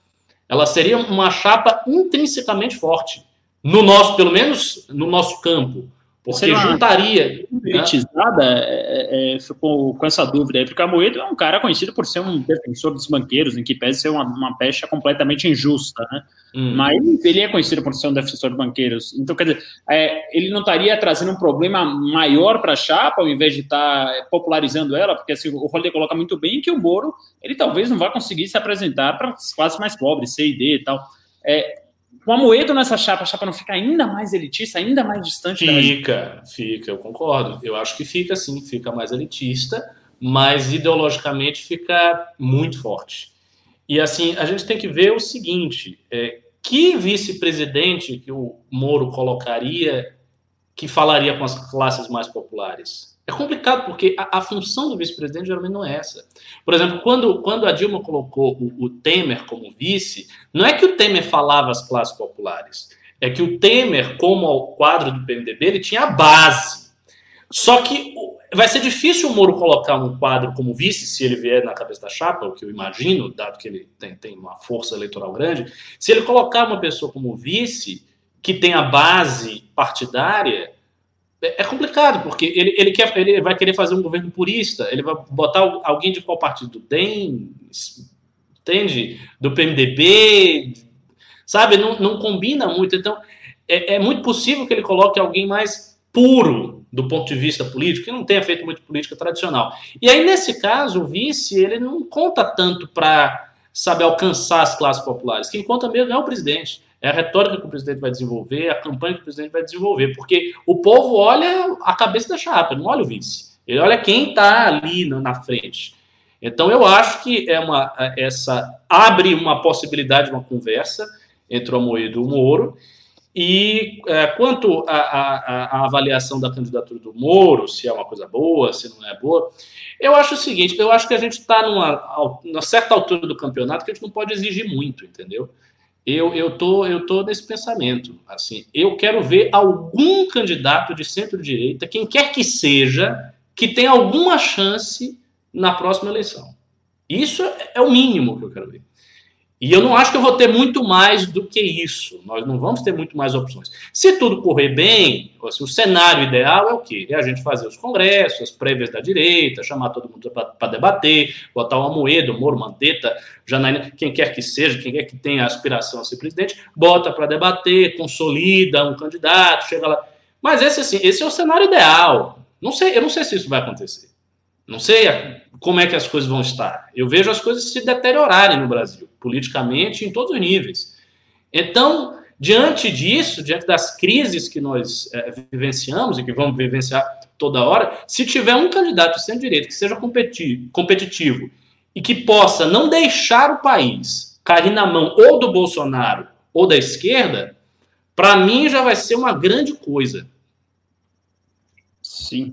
Ela seria uma chapa intrinsecamente forte, no nosso, pelo menos no nosso campo. Porque juntaria. Politizada né? é, é, ficou com essa dúvida aí, porque a Moedo é um cara conhecido por ser um defensor dos banqueiros, em que pese ser uma, uma pecha completamente injusta, né? Hum. Mas ele é conhecido por ser um defensor de banqueiros. Então, quer dizer, é, ele não estaria trazendo um problema maior para a chapa, ao invés de estar tá popularizando ela, porque assim, o Rolê coloca muito bem que o Moro, ele talvez não vá conseguir se apresentar para as classes mais pobres, C e D e tal. É, com a Moedo nessa chapa, a chapa não fica ainda mais elitista, ainda mais distante Fica, fica, eu concordo. Eu acho que fica sim, fica mais elitista, mas ideologicamente fica muito forte. E assim, a gente tem que ver o seguinte: é, que vice-presidente que o Moro colocaria que falaria com as classes mais populares? É complicado porque a, a função do vice-presidente geralmente não é essa. Por exemplo, quando, quando a Dilma colocou o, o Temer como vice, não é que o Temer falava às classes populares, é que o Temer, como ao quadro do PMDB, ele tinha a base. Só que vai ser difícil o Moro colocar um quadro como vice, se ele vier na cabeça da chapa, o que eu imagino, dado que ele tem, tem uma força eleitoral grande. Se ele colocar uma pessoa como vice, que tem a base partidária, é, é complicado, porque ele, ele, quer, ele vai querer fazer um governo purista, ele vai botar alguém de qual partido? Do DEM, entende? Do PMDB, sabe? Não, não combina muito. Então, é, é muito possível que ele coloque alguém mais puro do ponto de vista político, que não tenha feito muito política tradicional. E aí, nesse caso, o vice, ele não conta tanto para, sabe, alcançar as classes populares. Quem conta mesmo é o presidente. É a retórica que o presidente vai desenvolver, a campanha que o presidente vai desenvolver, porque o povo olha a cabeça da chapa, não olha o vice. Ele olha quem está ali na frente. Então, eu acho que é uma, essa abre uma possibilidade de uma conversa entre o Amoedo e o Moro, e é, quanto à avaliação da candidatura do Moro, se é uma coisa boa, se não é boa, eu acho o seguinte: eu acho que a gente está numa, numa certa altura do campeonato que a gente não pode exigir muito, entendeu? Eu, eu, tô, eu tô nesse pensamento. Assim, eu quero ver algum candidato de centro-direita, quem quer que seja, que tenha alguma chance na próxima eleição. Isso é o mínimo que eu quero ver. E eu não acho que eu vou ter muito mais do que isso. Nós não vamos ter muito mais opções. Se tudo correr bem, assim, o cenário ideal é o quê? É a gente fazer os congressos, as prévias da direita, chamar todo mundo para debater, botar o Amoedo, o Moro, Mandetta, Janaína, quem quer que seja, quem quer que tenha aspiração a ser presidente, bota para debater, consolida um candidato, chega lá. Mas esse, assim, esse é o cenário ideal. Não sei, eu não sei se isso vai acontecer. Não sei como é que as coisas vão estar. Eu vejo as coisas se deteriorarem no Brasil, politicamente, em todos os níveis. Então, diante disso, diante das crises que nós é, vivenciamos e que vamos vivenciar toda hora, se tiver um candidato de centro-direita que seja competitivo e que possa não deixar o país cair na mão ou do Bolsonaro ou da esquerda, para mim já vai ser uma grande coisa. Sim.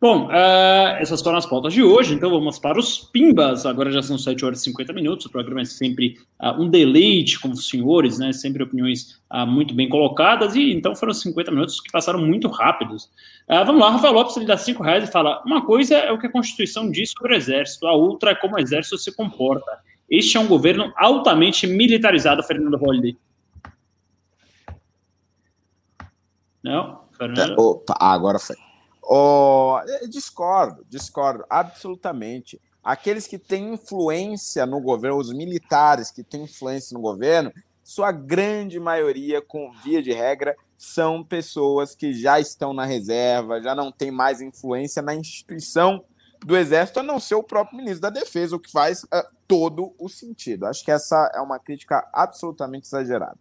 Bom, uh, essas foram as pautas de hoje, então vamos para os Pimbas. Agora já são 7 horas e 50 minutos. O programa é sempre uh, um deleite com os senhores, né? Sempre opiniões uh, muito bem colocadas, e então foram 50 minutos que passaram muito rápidos. vamos lá, Rafael Lopes ele dá 5 reais e fala: uma coisa é o que a Constituição diz sobre o Exército, a outra é como o Exército se comporta. Este é um governo altamente militarizado, Fernando Holliday. Não, Fernando. Opa, agora foi. Oh, discordo, discordo, absolutamente. Aqueles que têm influência no governo, os militares que têm influência no governo, sua grande maioria, com via de regra, são pessoas que já estão na reserva, já não têm mais influência na instituição do Exército, a não ser o próprio ministro da Defesa, o que faz uh, todo o sentido. Acho que essa é uma crítica absolutamente exagerada.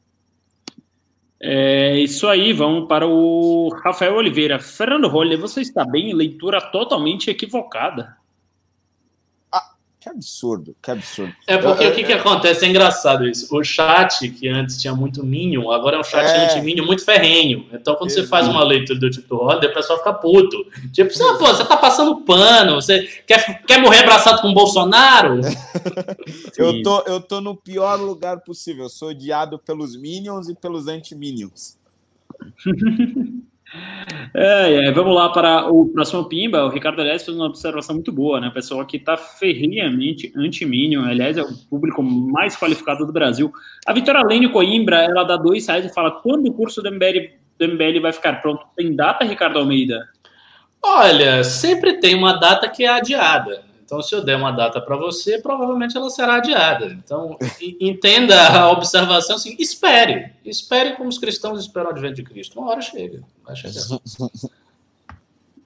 É isso aí, vamos para o Rafael Oliveira. Fernando Roller, você está bem? Leitura totalmente equivocada. Que absurdo, que absurdo. É porque o que, que acontece? É engraçado isso. O chat, que antes tinha muito Minion, agora é um chat é. anti-Minion muito ferrenho. Então, quando Exato. você faz uma leitura do tipo Roda, o pessoal fica puto. Tipo, você, pô, você tá passando pano, você quer, quer morrer abraçado com o Bolsonaro? eu, tô, eu tô no pior lugar possível. Eu sou odiado pelos Minions e pelos anti-Minions. É, é, vamos lá para o próximo Pimba. O Ricardo, aliás, fez uma observação muito boa, né? Pessoal que está ferrenhamente anti-Minion, aliás, é o público mais qualificado do Brasil. A Vitória Lênio Coimbra, ela dá dois reais e fala: quando o curso do MBL, do MBL vai ficar pronto? Tem data, Ricardo Almeida? Olha, sempre tem uma data que é adiada. Então, se eu der uma data para você, provavelmente ela será adiada. Então, entenda a observação assim, espere. Espere como os cristãos esperam o advento de Cristo. Uma hora chega. Vai chegar.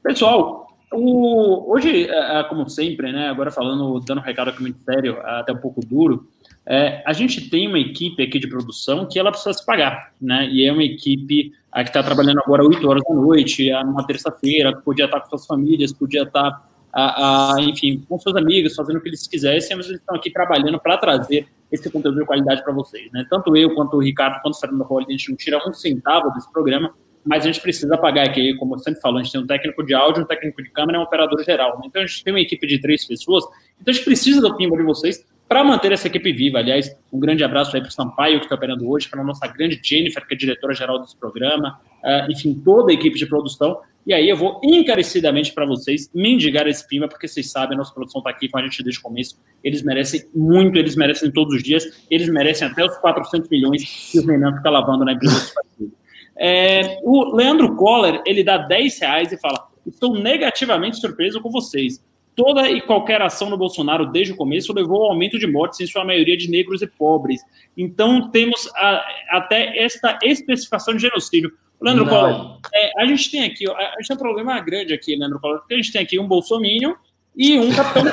Pessoal, o, hoje, é, é, como sempre, né, agora falando, dando um recado aqui muito sério, até um pouco duro, é, a gente tem uma equipe aqui de produção que ela precisa se pagar, né? E é uma equipe a, que está trabalhando agora 8 horas da noite, numa terça-feira, podia estar com suas famílias, podia estar a, a, enfim, com seus amigos, fazendo o que eles quisessem, mas eles estão aqui trabalhando para trazer esse conteúdo de qualidade para vocês. Né? Tanto eu, quanto o Ricardo, quanto o Fernando Holly, a gente não tira um centavo desse programa, mas a gente precisa pagar aqui, como eu sempre falo, a gente tem um técnico de áudio, um técnico de câmera e um operador geral. Né? Então a gente tem uma equipe de três pessoas, então a gente precisa do pimba de vocês para manter essa equipe viva. Aliás, um grande abraço aí para o Sampaio, que está operando hoje, para a nossa grande Jennifer, que é diretora-geral desse programa, uh, enfim, toda a equipe de produção, E aí eu vou encarecidamente para vocês mendigar esse pima, porque vocês sabem, a nossa produção está aqui com a gente desde o começo. Eles merecem muito, eles merecem todos os dias, eles merecem até os 400 milhões que o Renan fica lavando na empresa do partido. É, o Leandro Coller, ele dá 10 reais e fala: Estou negativamente surpreso com vocês. Toda e qualquer ação do Bolsonaro desde o começo levou ao aumento de mortes, em sua maioria de negros e pobres. Então, temos a, até esta especificação de genocídio. Leandro Collor, é, a gente tem aqui, a gente tem um problema grande aqui, Leandro Collor, porque a gente tem aqui um bolsominion e um capitão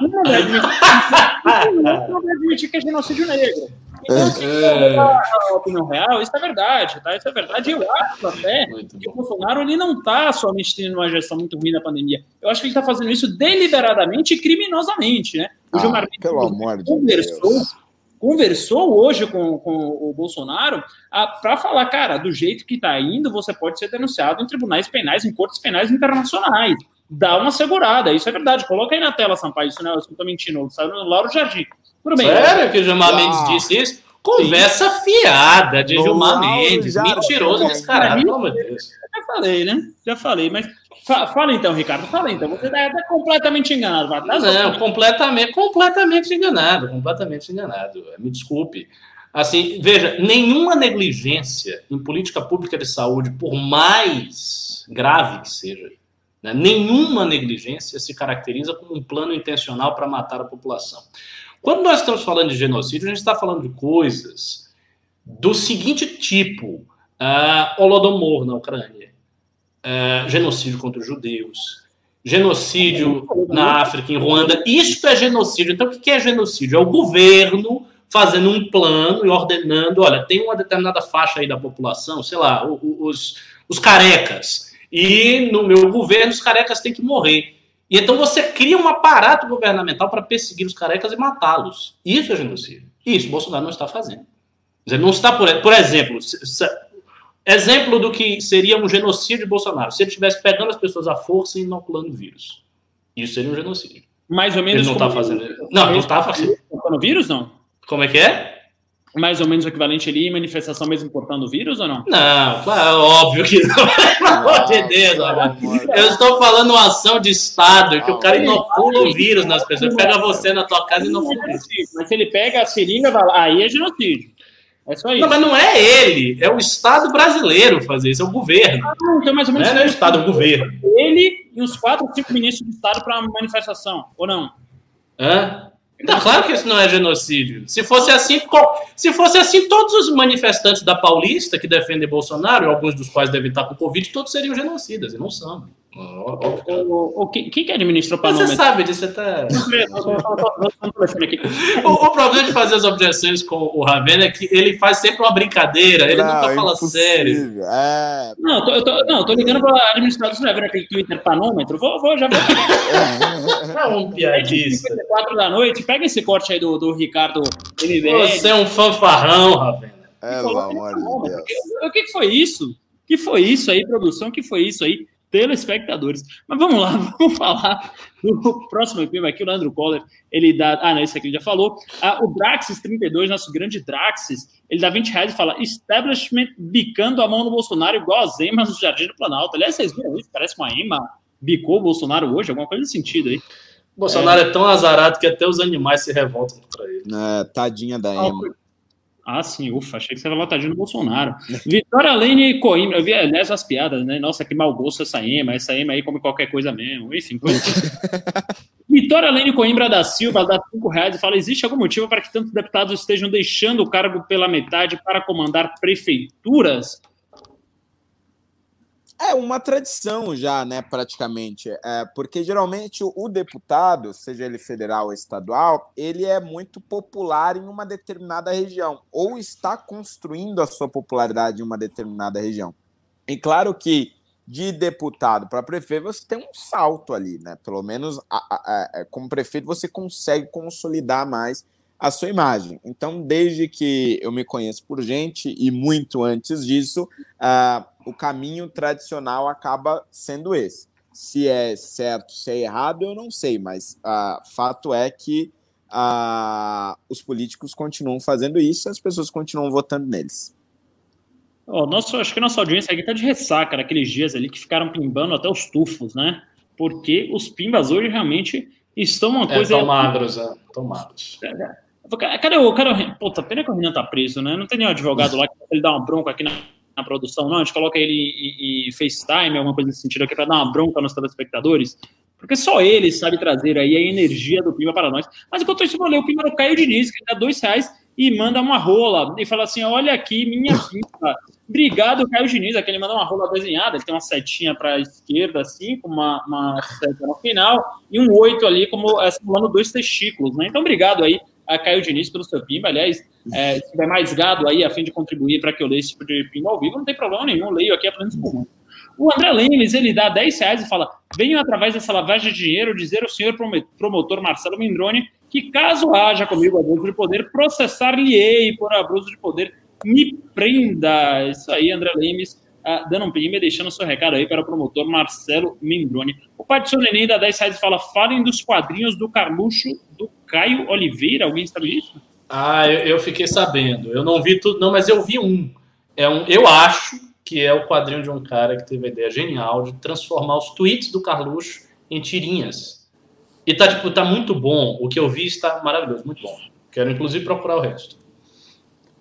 Não vai admitir que é genocídio negro. Então, assim, é... a opinião real, isso é verdade, tá? Isso é verdade. Eu acho até muito que bom. o Bolsonaro ele não está somente tendo uma gestão muito ruim da pandemia. Eu acho que ele está fazendo isso deliberadamente e criminosamente, né? O ah, Gilmar pelo amor de conversou, Deus. Conversou hoje com, com o Bolsonaro para falar, cara, do jeito que está indo, você pode ser denunciado em tribunais penais, em cortes penais internacionais. Dá uma segurada, isso é verdade. Coloca aí na tela, Sampaio, isso não é, eu estou mentindo. Saiu no Lauro Jardim. Tudo bem. Sério que o Gilmar ah. Mendes disse isso? Conversa Sim. fiada de Gilmar Mendes. Mentiroso descarado, pelo amor de Deus. Já falei, né? Já falei, mas Fala então, Ricardo, fala então. Você está tá completamente enganado. Tá Não, completamente, completamente enganado, completamente enganado. Me desculpe. Assim, veja, nenhuma negligência em política pública de saúde, por mais grave que seja, né, nenhuma negligência se caracteriza como um plano intencional para matar a população. Quando nós estamos falando de genocídio, a gente está falando de coisas do seguinte tipo: uh, Holodomor na Ucrânia, uh, genocídio contra os judeus, genocídio na África, em Ruanda. Isso é genocídio. Então, o que é genocídio? É o governo fazendo um plano e ordenando: olha, tem uma determinada faixa aí da população, sei lá, os, os carecas. E no meu governo, os carecas têm que morrer. E então você cria um aparato governamental para perseguir os carecas e matá-los. Isso é genocídio. Isso Bolsonaro não está fazendo. Ele não está, por, por exemplo, exemplo do que seria um genocídio de Bolsonaro. Se ele estivesse pegando as pessoas à força e inoculando vírus. Isso seria um genocídio. Mais ou menos. Ele não está fazendo. Não, não está fazendo. vírus, não? Como é que é? mais ou menos o equivalente ali, manifestação mesmo portando o vírus ou não? Não, claro, óbvio que não. Pelo amor de Deus, eu estou falando uma ação de Estado, que o cara inocula o vírus nas pessoas, pega você na tua casa e inocula. Mas se ele pega a seringa, aí é genocídio. É só isso. Não, mas não é ele, é o Estado brasileiro fazer isso, é o governo. Ah, então mais ou menos. Não é, o Estado, é o governo. Ele e os quatro, cinco ministros do Estado para a manifestação, ou não? Hã? Não, claro que isso não é genocídio. Se fosse assim, se fosse assim, todos os manifestantes da Paulista que defendem Bolsonaro, alguns dos quais devem estar com Covid, todos seriam genocidas, e não são. O, o, quem que administrou para Você sabe disso, você tá... o, o, problema de fazer as objeções com o Ravena é que ele faz sempre uma brincadeira, ele não, nunca fala sério. É... Não, tô, eu tô, não, tô ligando para administrador do Ravena aquele Twitter panômetro, vou, vou, já vou. é um piadista. 4 da noite, pega esse corte aí do, do Ricardo MBL. Você é um fanfarrão, Ravena. É, pelo amor de Deus. O que foi isso? que foi isso aí, produção? que foi isso aí? Telespectadores. Mas vamos lá, vamos falar do próximo EP aqui, o Leandro Coller, ele dá, ah, não, esse aqui ele já falou, ah, o Draxis 32, nosso grande Draxis, ele dá 20 reais e fala, establishment bicando a mão no Bolsonaro igual as emas no Jardim do Planalto. Aliás, vocês viram isso? Parece uma ema bicou o Bolsonaro hoje, alguma coisa nesse sentido aí. Bolsonaro é, é tão azarado que até os animais se revoltam contra ele. É, tadinha da ah, ema. Ah, sim, ufa, achei que você era lotadinho do Bolsonaro. Vitória Lene Coimbra, eu vi, aliás, as piadas, né? Nossa, que mau gosto essa EMA, essa EMA aí come qualquer coisa mesmo, enfim. Coisa... Vitória Lene Coimbra da Silva dá cinco reais e fala: existe algum motivo para que tantos deputados estejam deixando o cargo pela metade para comandar prefeituras? É uma tradição já, né, praticamente, é, porque geralmente o, deputado, seja ele federal ou estadual, ele é muito popular em uma determinada região, ou está construindo a sua popularidade em uma determinada região. E claro que de deputado para prefeito você tem um salto ali, né? Pelo menos a, a, a, é, como prefeito você consegue consolidar mais a sua imagem. Então, desde que eu me conheço por gente e muito antes disso, uh, o caminho tradicional acaba sendo esse. Se é certo, se é errado, eu não sei, mas uh, fato é que uh, os políticos continuam fazendo isso e as pessoas continuam votando neles. Oh, nosso, acho que nossa audiência aqui tá de ressaca naqueles dias ali que ficaram pimbando até os tufos, né? Porque os pimbas hoje realmente estão uma é, coisa. Estão magros, é. Estão magros. É, é. Cadê o cara? Puta, pena que o Renan tá preso, né? Não tem nenhum advogado lá que ele dá uma bronca aqui na, na produção, não. A gente coloca ele em, FaceTime, alguma coisa nesse sentido aqui, para dar uma bronca nos telespectadores. Porque só ele sabe trazer aí a energia do Pimba para nós. Mas enquanto isso, eu vou ler o Pimba no Caio Diniz, que dá dois reais e manda uma rola. E fala assim: olha aqui, minha Pimba. Obrigado, Caio Diniz. Aqui ele manda uma rola desenhada. Ele tem uma setinha para a esquerda, assim, com uma, uma seta no final, e um oito ali, como simulando dois testículos. Né? Então, obrigado aí a Caio Diniz pelo seu Pimba. Aliás, é, se tiver mais gado aí a fim de contribuir para que eu leia esse tipo de Pimba ao vivo, não tem problema nenhum. Leio aqui apenas por o André Lemes, ele dá 10 reais e fala: venho através dessa lavagem de dinheiro dizer ao senhor promotor Marcelo Mindrone que, caso haja comigo abuso de poder, processar-lhe-ei por abuso de poder, me prenda. Isso aí, André Lemes, uh, dando um pimba e deixando seu recado aí para o promotor Marcelo Mindrone. O Patson Neném dá 10 reais e fala: falem dos quadrinhos do Carluxo do Caio Oliveira. Alguém sabe disso? Ah, eu, eu fiquei sabendo. Eu não vi tudo, não, mas eu vi um. É um, eu acho que é o quadrinho de um cara que teve a ideia genial de transformar os tweets do Carluxo em tirinhas. E tá, tipo, tá muito bom. O que eu vi está maravilhoso, muito bom. Quero, inclusive, procurar o resto.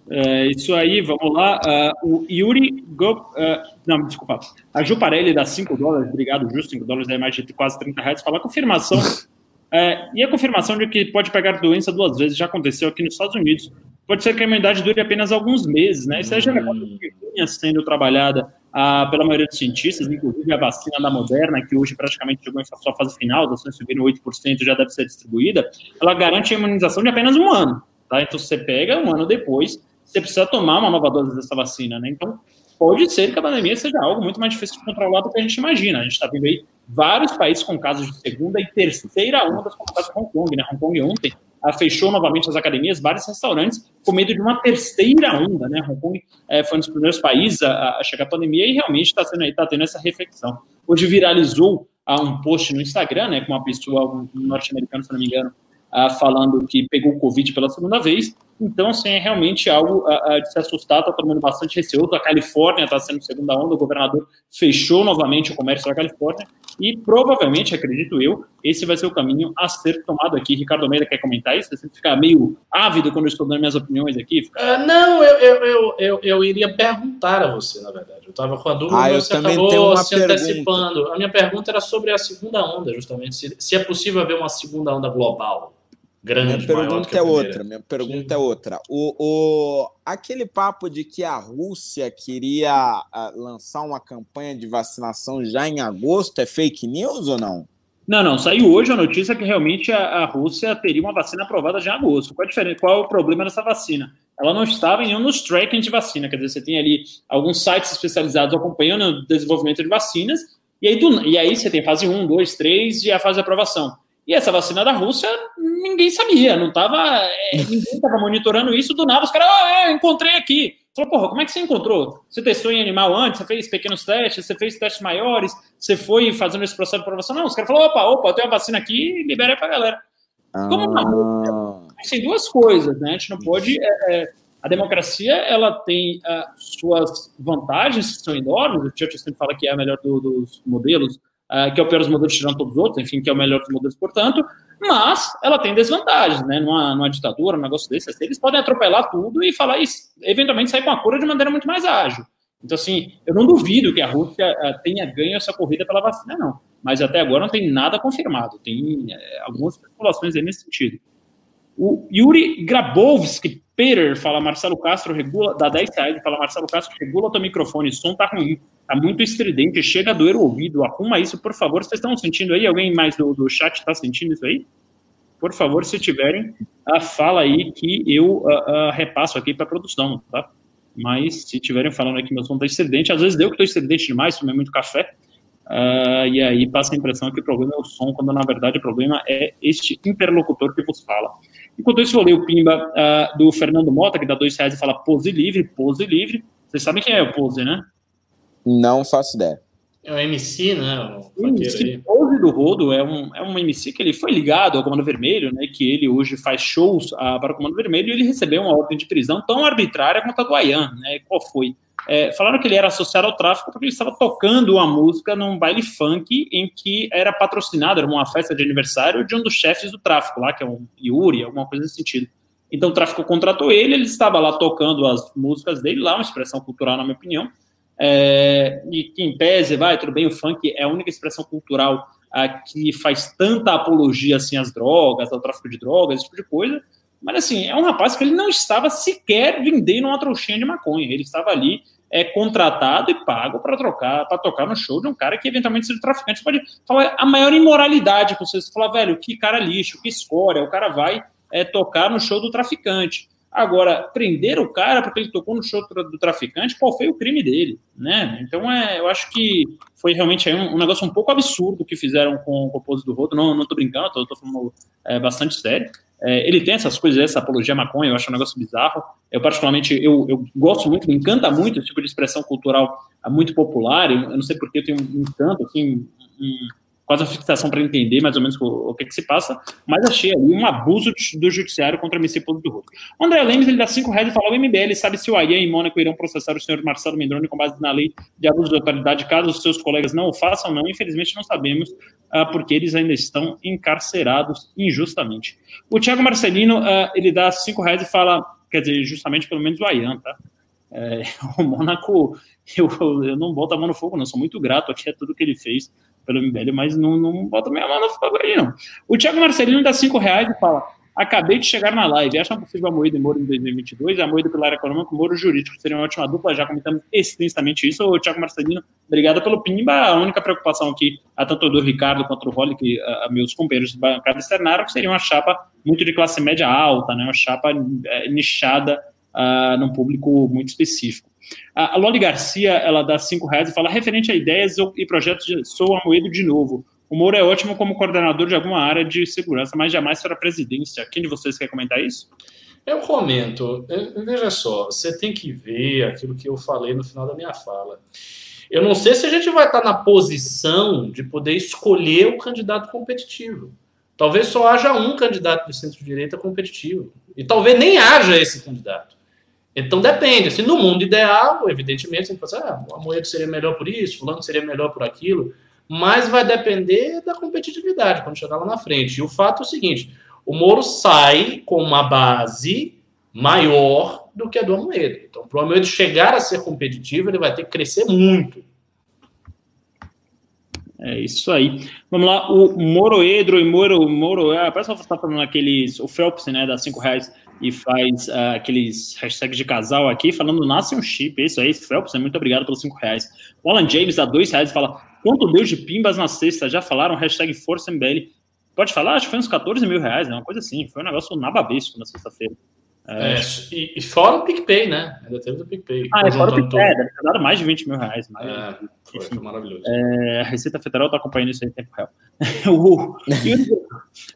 É, isso aí, vamos lá. Uh, o Yuri Go, uh, não, desculpa. A Juparelli dá 5 dólares, obrigado, Justo, 5 dólares é mais de quase 30 reais. Fala a confirmação. É, e a confirmação de que pode pegar doença duas vezes já aconteceu aqui nos Estados Unidos pode ser que a imunidade dure apenas alguns meses, né? Isso é já é vinha sendo trabalhada ah, pela maioria dos cientistas, inclusive a vacina da Moderna, que hoje praticamente chegou em sua fase final, as ações subiram 8%, já deve ser distribuída, ela garante a imunização de apenas um ano, tá? Então, você pega um ano depois, você precisa tomar uma nova dose dessa vacina, né? Então, pode ser que a pandemia seja algo muito mais difícil de controlar do que a gente imagina. A gente está vendo aí vários países com casos de segunda e terceira onda, o caso de Hong Kong, né? Hong Kong ontem fechou novamente as academias, vários restaurantes, com medo de uma terceira onda, né? Hong Kong é, foi um dos primeiros países a, a chegar à pandemia e realmente está tá tendo essa reflexão. Hoje viralizou uh, um post no Instagram, né, com uma pessoa, um norte-americano, se não me engano, uh, falando que pegou o Covid pela segunda vez. Então, assim, é realmente algo uh, de se assustar, está todo mundo bastante receoso. A Califórnia está sendo segunda onda, o governador fechou novamente o comércio da Califórnia e provavelmente, acredito eu, esse vai ser o caminho a ser tomado aqui. Ricardo Almeida quer comentar isso? Você fica meio ávido quando eu estou dando minhas opiniões aqui? Fica... Uh, não, eu, eu, eu, eu, eu iria perguntar a você, na verdade. Eu estava com a dúvida, ah, você acabou se pergunta. antecipando. A minha pergunta era sobre a segunda onda, justamente. Se, se é possível haver uma segunda onda global grande. Minha pergunta é outra. Minha pergunta é outra. O, o, aquele papo de que a Rússia queria ah, lançar uma campanha de vacinação já em agosto é fake news ou não? Não, não. Saiu hoje a notícia que realmente a, a Rússia teria uma vacina aprovada já em agosto. Qual, é qual é o problema dessa vacina? Ela não estava em um dos tracking de vacina. Quer dizer, você tem ali alguns sites especializados acompanhando o desenvolvimento de vacinas. E aí, do, e aí você tem fase 1, 2, 3 e a fase de aprovação. E essa vacina da Rússia, ninguém sabia, não tava, é, ninguém estava monitorando isso. Do nada, os caras, ah, é, encontrei aqui. Falou, porra, como é que você encontrou? Você testou em animal antes, você fez pequenos testes, você fez testes maiores, você foi fazendo esse processo de aprovação? Não, os caras falaram, opa, opa, eu tenho a vacina aqui, libera aí pra galera. Ah. Como não? Tem duas coisas, né? A gente não pode. É, é, a democracia ela tem uh, suas vantagens que são enormes. O Churchill sempre fala que é a melhor do, dos modelos, uh, que é o pior dos modelos tirando todos os outros, enfim, que é o melhor dos modelos, portanto, mas ela tem desvantagens, né? Numa, numa ditadura, um negócio desse, assim, eles podem atropelar tudo e falar isso, eventualmente sair com a cura de maneira muito mais ágil. Então, assim, eu não duvido que a Rússia uh, tenha ganho essa corrida pela vacina, não. Mas até agora não tem nada confirmado. Tem uh, algumas especulações aí nesse sentido. O Yuri Grabowski Peter fala Marcelo Castro regula, dá 10 reais, fala Marcelo Castro regula teu microfone, o som tá ruim, tá muito estridente, chega a doer o ouvido, arruma isso, por favor. Vocês estão sentindo aí? Alguém mais do, do chat está sentindo isso aí? Por favor, se tiverem, uh, fala aí que eu uh, uh, repasso aqui para produção, tá? Mas se tiverem falando aqui meu som tá estridente, às vezes deu que estou estridente demais, tomei muito café, e aí passa a impressão que o problema é o som, quando na verdade o problema é este interlocutor que vos fala. Enquanto isso, eu falei o Pimba uh, do Fernando Mota, que dá dois reais e fala pose livre, pose livre. Vocês sabem quem é o pose, né? Não faço ideia. É o MC, né? O MC Pose do Rodo é um, é um MC que ele foi ligado ao Comando Vermelho, né? Que ele hoje faz shows uh, para o Comando Vermelho e ele recebeu uma ordem de prisão tão arbitrária quanto a do Ayan, né? Qual foi? É, falaram que ele era associado ao tráfico porque ele estava tocando uma música num baile funk em que era patrocinado, era uma festa de aniversário de um dos chefes do tráfico lá, que é um Yuri, alguma coisa nesse sentido. Então o tráfico contratou ele, ele estava lá tocando as músicas dele, lá, uma expressão cultural, na minha opinião. É, e que em pese, vai, tudo bem, o funk é a única expressão cultural a, que faz tanta apologia assim às drogas, ao tráfico de drogas, esse tipo de coisa. Mas assim, é um rapaz que ele não estava sequer vendendo uma trouxinha de maconha, ele estava ali é contratado e pago para trocar, para tocar no show de um cara que eventualmente seja traficante. Pode falar a maior imoralidade com você, você fala, velho, que cara lixo, que escória, o cara vai é, tocar no show do traficante. Agora, prender o cara porque ele tocou no show do traficante, qual foi o crime dele, né? Então, é, eu acho que foi realmente um, um negócio um pouco absurdo que fizeram com, o pose do Rodo. Não, não tô brincando, tô, tô falando é, bastante sério. É, ele tem essas coisas, essa apologia à maconha, eu acho um negócio bizarro. Eu, particularmente, eu, eu gosto muito, me encanta muito esse tipo de expressão cultural muito popular. Eu, eu não sei porque eu tenho um encanto, assim, um, quase uma fixação para entender mais ou menos o, o, que, que se passa, mas achei ali um abuso do judiciário contra a MC Pouso do Roto. O André Lemes, ele dá cinco reais e fala, o MBL sabe se o AIA e Mônaco irão processar o senhor Marcelo Mendrone com base na lei de abuso de autoridade, caso os seus colegas não o façam, não, infelizmente não sabemos, uh, porque eles ainda estão encarcerados injustamente. O Thiago Marcelino, uh, ele dá cinco reais e fala, quer dizer, justamente pelo menos o AIAN, tá? É, o Mônaco, eu, eu não boto a mão no fogo, não, sou muito grato aqui a tudo que ele fez pelo MBL, mas não, não bota minha mão no fogo aí, não. O Thiago Marcelino dá cinco reais e fala: Acabei de chegar na live. Acham possível a Moeda e Moro em 2022? A Moeda pelo área econômica, o Moro jurídico. Seria uma ótima dupla, já comentamos extensamente isso. O Thiago Marcelino, obrigado pelo Pimba. A única preocupação aqui, a tanto do Ricardo quanto do Rolli, que a meus companheiros de bancada externaram, que seria uma chapa muito de classe média alta, né? uma chapa é, nichada uh, num público muito específico. A, a Loli Garcia, ela dá cinco reais e fala, referente a ideias e projetos de Sou Amoedo de novo. O Moro é ótimo como coordenador de alguma área de segurança, mas jamais para a presidência. Quem de vocês quer comentar isso? Eu comento. Veja só, você tem que ver aquilo que eu falei no final da minha fala. Eu não sei se a gente vai estar na posição de poder escolher o candidato competitivo. Talvez só haja um candidato de centro-direita competitivo. E talvez nem haja esse candidato. Então depende. Assim, no mundo ideal, evidentemente, você pode pensar, ah, o Amoedo seria melhor por isso, fulano seria melhor por aquilo, mas vai depender da competitividade quando chegar lá na frente. E o fato é o seguinte: o Moro sai com uma base maior do que a do Amoedo. Então, para o Amoedo chegar a ser competitivo, ele vai ter que crescer muito. É isso aí. Vamos lá, o Moroedro e Moro, Moro, ah, parece que você está falando aqueles, o Phelps, né, dá cinco reais e faz uh, aqueles hashtags de casal aqui, falando nasce um chip, isso aí, Phelps, muito obrigado pelos cinco reais. O Alan James dá dois reais e fala, quanto deu de pimbas na sexta? Já falaram, hashtag Força MBL. Pode falar? Acho que foi uns 14 mil reais, né, uma coisa assim, foi um negócio nababesco na sexta-feira. É, é, e, e, fora o PicPay, né? Ainda teve do PicPay. Ah, é fora o PicPay, deve ter dado mais de 20 mil reais. É, foi, foi maravilhoso. É, a Receita Federal está acompanhando isso aí em tempo real. o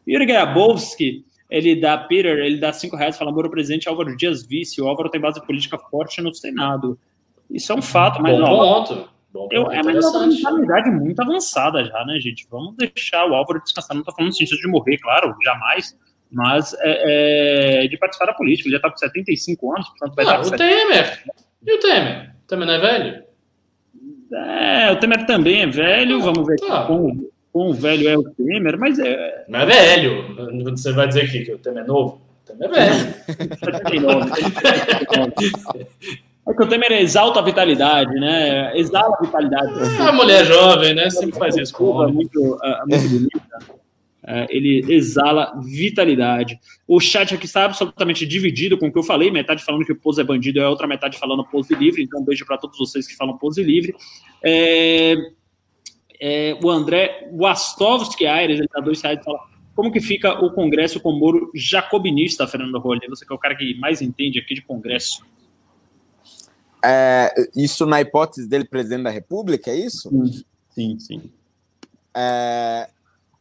Yuri Grabowski, ele dá, Peter, ele dá 5 reais, fala, amor, o presidente Álvaro Dias vice, o Álvaro tem base política forte no Senado. Isso é um fato, mas... Bom ponto. Bom, eu, é uma mentalidade muito avançada já, né, gente? Vamos deixar o Álvaro descansar. Não estou falando no sentido de morrer, claro, jamais mas é, é, de participar da política. Ele já está com 75 anos, portanto vai ah, O Temer. E o Temer? Temer não é velho? É, o Temer também é velho. Ah, Vamos ver tá. quão, quão velho é o Temer, mas é. Não é velho. Você vai dizer que, que o Temer é novo? O Temer é velho. É que o Temer exalta a vitalidade, né? Exala a vitalidade. É, a mulher jovem, né? Sempre faz isso com muito, muito bonita. É, ele exala vitalidade. O chat aqui está absolutamente dividido com o que eu falei, metade falando que o pose é bandido e a outra metade falando pose livre, então um beijo para todos vocês que falam pose livre. É, é, o André Wastovski Aires, ele dá dois reais e fala como que fica o Congresso com o Moro jacobinista, Fernando Rolli? Você que é o cara que mais entende aqui de Congresso. É, isso na hipótese dele presidente da República, é isso? Sim, sim. sim. É,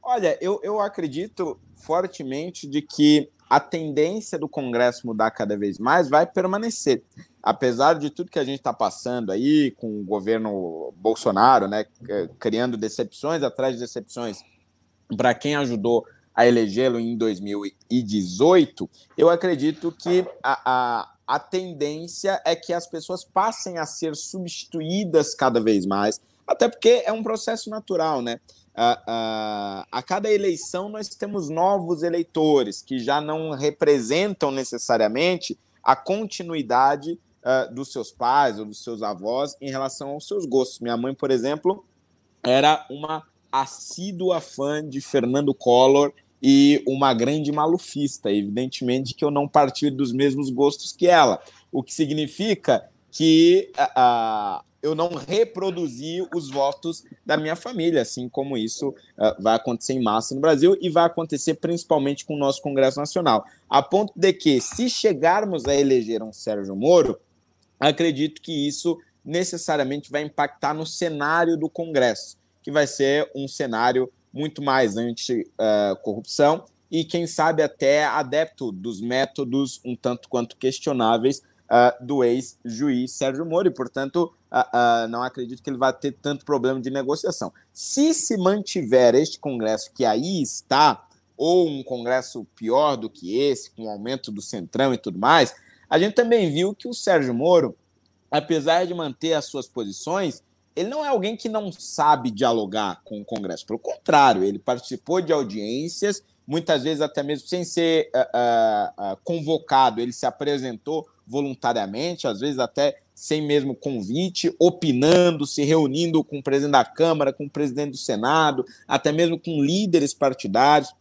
Olha, eu, eu acredito fortemente de que a tendência do Congresso mudar cada vez mais vai permanecer. Apesar de tudo que a gente está passando aí com o governo Bolsonaro, né, criando decepções atrás de decepções para quem ajudou a elegê-lo em 2018, eu acredito que a, a, a tendência é que as pessoas passem a ser substituídas cada vez mais, até porque é um processo natural, né? Uh, uh, a cada eleição nós temos novos eleitores que já não representam necessariamente a continuidade uh, dos seus pais ou dos seus avós em relação aos seus gostos. Minha mãe, por exemplo, era uma assídua fã de Fernando Collor e uma grande malufista. Evidentemente que eu não partilho dos mesmos gostos que ela, o que significa que uh, eu não reproduzi os votos da minha família, assim como isso uh, vai acontecer em massa no Brasil e vai acontecer principalmente com o nosso Congresso Nacional. A ponto de que, se chegarmos a eleger um Sérgio Moro, acredito que isso necessariamente vai impactar no cenário do Congresso, que vai ser um cenário muito mais anti-corrupção e, quem sabe, até adepto dos métodos um tanto quanto questionáveis uh, do ex-juiz Sérgio Moro, e, portanto, uh, não acredito que ele vai ter tanto problema de negociação. Se se mantiver este Congresso que aí está, ou um Congresso pior do que esse, com o aumento do centrão e tudo mais, a gente também viu que o Sérgio Moro, apesar de manter as suas posições, ele não é alguém que não sabe dialogar com o Congresso. Pelo contrário, ele participou de audiências, muitas vezes até mesmo sem ser uh, uh, convocado, ele se apresentou voluntariamente, às vezes até sem mesmo convite, opinando, se reunindo com o presidente da Câmara, com o presidente do Senado, até mesmo com líderes partidários.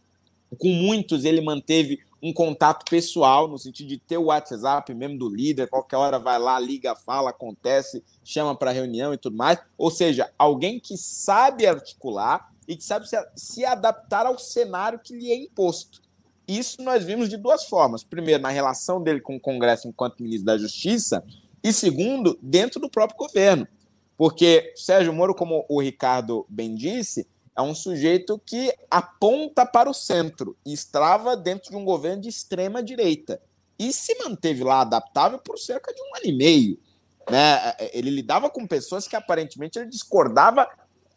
Com muitos ele manteve um contato pessoal, no sentido de ter o WhatsApp mesmo do líder, qualquer hora vai lá, liga, fala, acontece, chama para reunião e tudo mais. Ou seja, alguém que sabe articular e que sabe se, se adaptar ao cenário que lhe é imposto. Isso nós vimos de duas formas. Primeiro, na relação dele com o Congresso enquanto ministro da Justiça, e segundo, dentro do próprio governo. Porque Sérgio Moro, como o Ricardo bem disse, é um sujeito que aponta para o centro e estava dentro de um governo de extrema direita e se manteve lá adaptável por cerca de um ano e meio. Né? Ele lidava com pessoas que aparentemente ele discordava